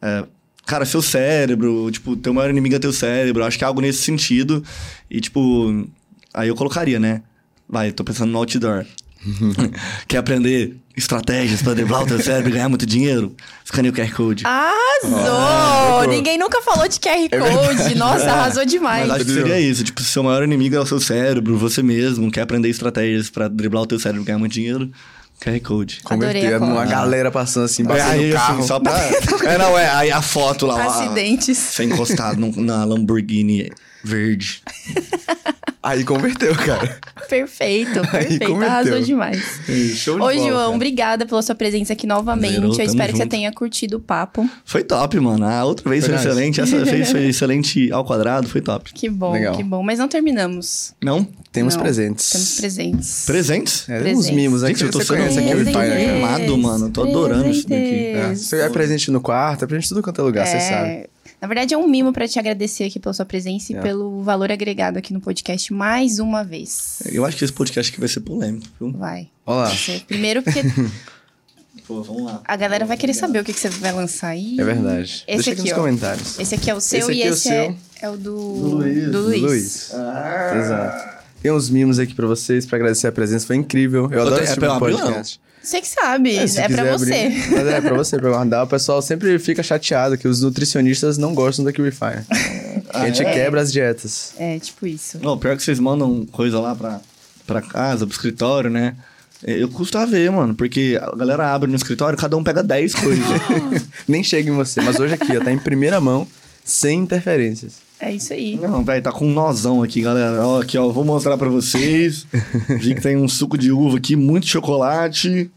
é, cara, seu cérebro, tipo, teu maior inimigo é teu cérebro. Eu acho que é algo nesse sentido. E, tipo, aí eu colocaria, né? Vai, tô pensando no outdoor. Quer aprender estratégias pra driblar o teu cérebro e ganhar muito dinheiro? Escaneia o QR Code. Arrasou! Ah, Ninguém nunca falou de QR Code. Nossa, arrasou demais. Mas acho que seria isso. Tipo, seu maior inimigo é o seu cérebro, você mesmo. Quer aprender estratégias pra driblar o teu cérebro e ganhar muito dinheiro? QR Code. Converter uma galera passando assim, É, batendo aí, carro. assim, só pra... é, não, é. Aí a foto lá. ó, Acidentes. Você encostado na Lamborghini verde. Aí converteu, cara. Perfeito, Aí perfeito. converteu. Arrasou demais. Show de Ô, bola, João, cara. obrigada pela sua presença aqui novamente. Zerou, Eu espero que você junto. tenha curtido o papo. Foi top, mano. A outra vez foi, Foi excelente, essa vez foi excelente ao quadrado, foi top. Que bom, Legal. que bom. Mas não terminamos. Não? Temos Não, presentes. Temos presentes. Presentes? É, Presentes. uns mimos aí Gente, que eu tô você sendo conhece aqui o bem. animado, mano. Tô adorando isso daqui. É, Presentes. Você é presente no quarto, é presente em tudo quanto é lugar, você sabe. Na verdade, é um mimo pra te agradecer aqui pela sua presença e É. pelo valor agregado aqui no podcast mais uma vez. Eu acho que esse podcast aqui vai ser polêmico, viu? Vai. Olha lá. Você- Primeiro porque Pô, vamos lá. a galera vai querer saber o que, que você vai lançar aí. É verdade. Esse Deixa aqui, aqui, nos ó. comentários. Esse aqui é o seu Esse e é o esse é, é o do, Do Luiz. do Luiz. Luiz. Ah. Exato. Tem uns mimos aqui pra vocês, pra agradecer a presença. Foi incrível. Eu adoro esse é tipo de ou não? podcast. Você que sabe, é, se pra você. abrir. Mas é, pra você, pra guardar. O pessoal sempre fica chateado que os nutricionistas não gostam da Kiwify. a gente é? quebra as dietas. É, tipo isso. Não, pior que vocês mandam coisa lá pra, pra casa, pro escritório, né? Eu custo a ver, mano, porque a galera abre no escritório, cada um pega 10 coisas. Nem chega em você. Mas hoje aqui, ó, tá em primeira mão, sem interferências. É isso aí. Não, velho, tá com um nozão aqui, galera. Ó, aqui, ó, vou mostrar pra vocês. Vi que tem um suco de uva aqui, muito chocolate.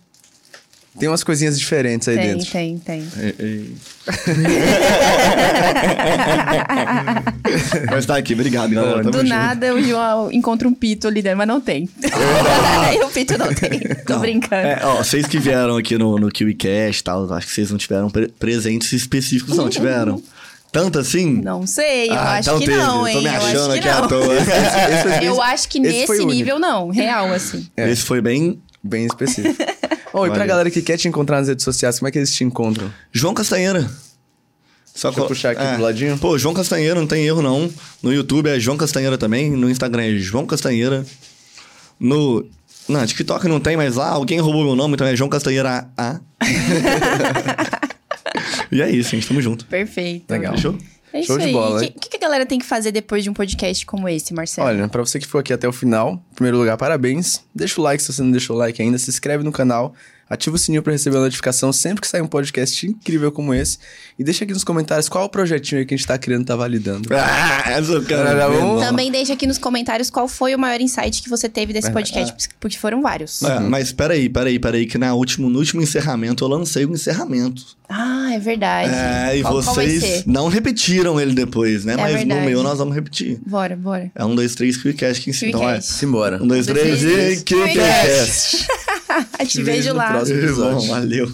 Tem umas coisinhas diferentes aí Tem, dentro. tem, tem. É, é. Mas tá aqui, obrigado, galera. Tamo Do junto. nada o João encontra um pito ali dentro, mas não tem. e o pito não tem. Tô Não, brincando. É, ó, vocês que vieram aqui no, no KiwiCast e tal, acho que vocês não tiveram pre- presentes específicos, não tiveram? Tanto assim? Não sei, eu Ah, acho então que teve. não, hein? Tô me eu achando acho que aqui à não. toa. Esse Eu acho que nesse nível não, real assim. É. Esse foi bem. Bem específico. Ô, e pra galera que quer te encontrar nas redes sociais, como é que eles te encontram? João Castanheira. Só Deixa puxar aqui do ladinho. Pô, João Castanheira, não tem erro não. No YouTube é João Castanheira também. No Instagram é João Castanheira. No. Não, TikTok não tem, mas lá alguém roubou meu nome, então é João Castanheira A. e é isso, gente. Tamo junto. Perfeito. Legal. Fechou? É isso Show de aí. bola, O que, que que a galera tem que fazer depois de um podcast como esse, Marcelo? Olha, pra você que ficou aqui até o final, em primeiro lugar, parabéns. Deixa o like se você não deixou o like ainda, se inscreve no canal, ativa o sininho pra receber a notificação sempre que sair um podcast incrível como esse. E deixa aqui nos comentários qual o projetinho aí que a gente tá criando e tá validando. Ah, essa Tá ver, bom? Também deixa aqui nos comentários qual foi o maior insight que você teve desse podcast, porque foram vários. É, mas peraí, peraí, peraí, que na último, no último encerramento eu lancei o encerramento. Ah, é verdade. É, e qual, qual vocês ser? não repetiram ele depois, né? É Mas verdade. no meu nós vamos repetir. Bora, bora. É um, dois, três, QuickCast que ensina. Então é. Simbora. Um, dois, Um, dois, três três, e QuickCast. Te Te vejo vejo no lá. próximo. Episódio. valeu.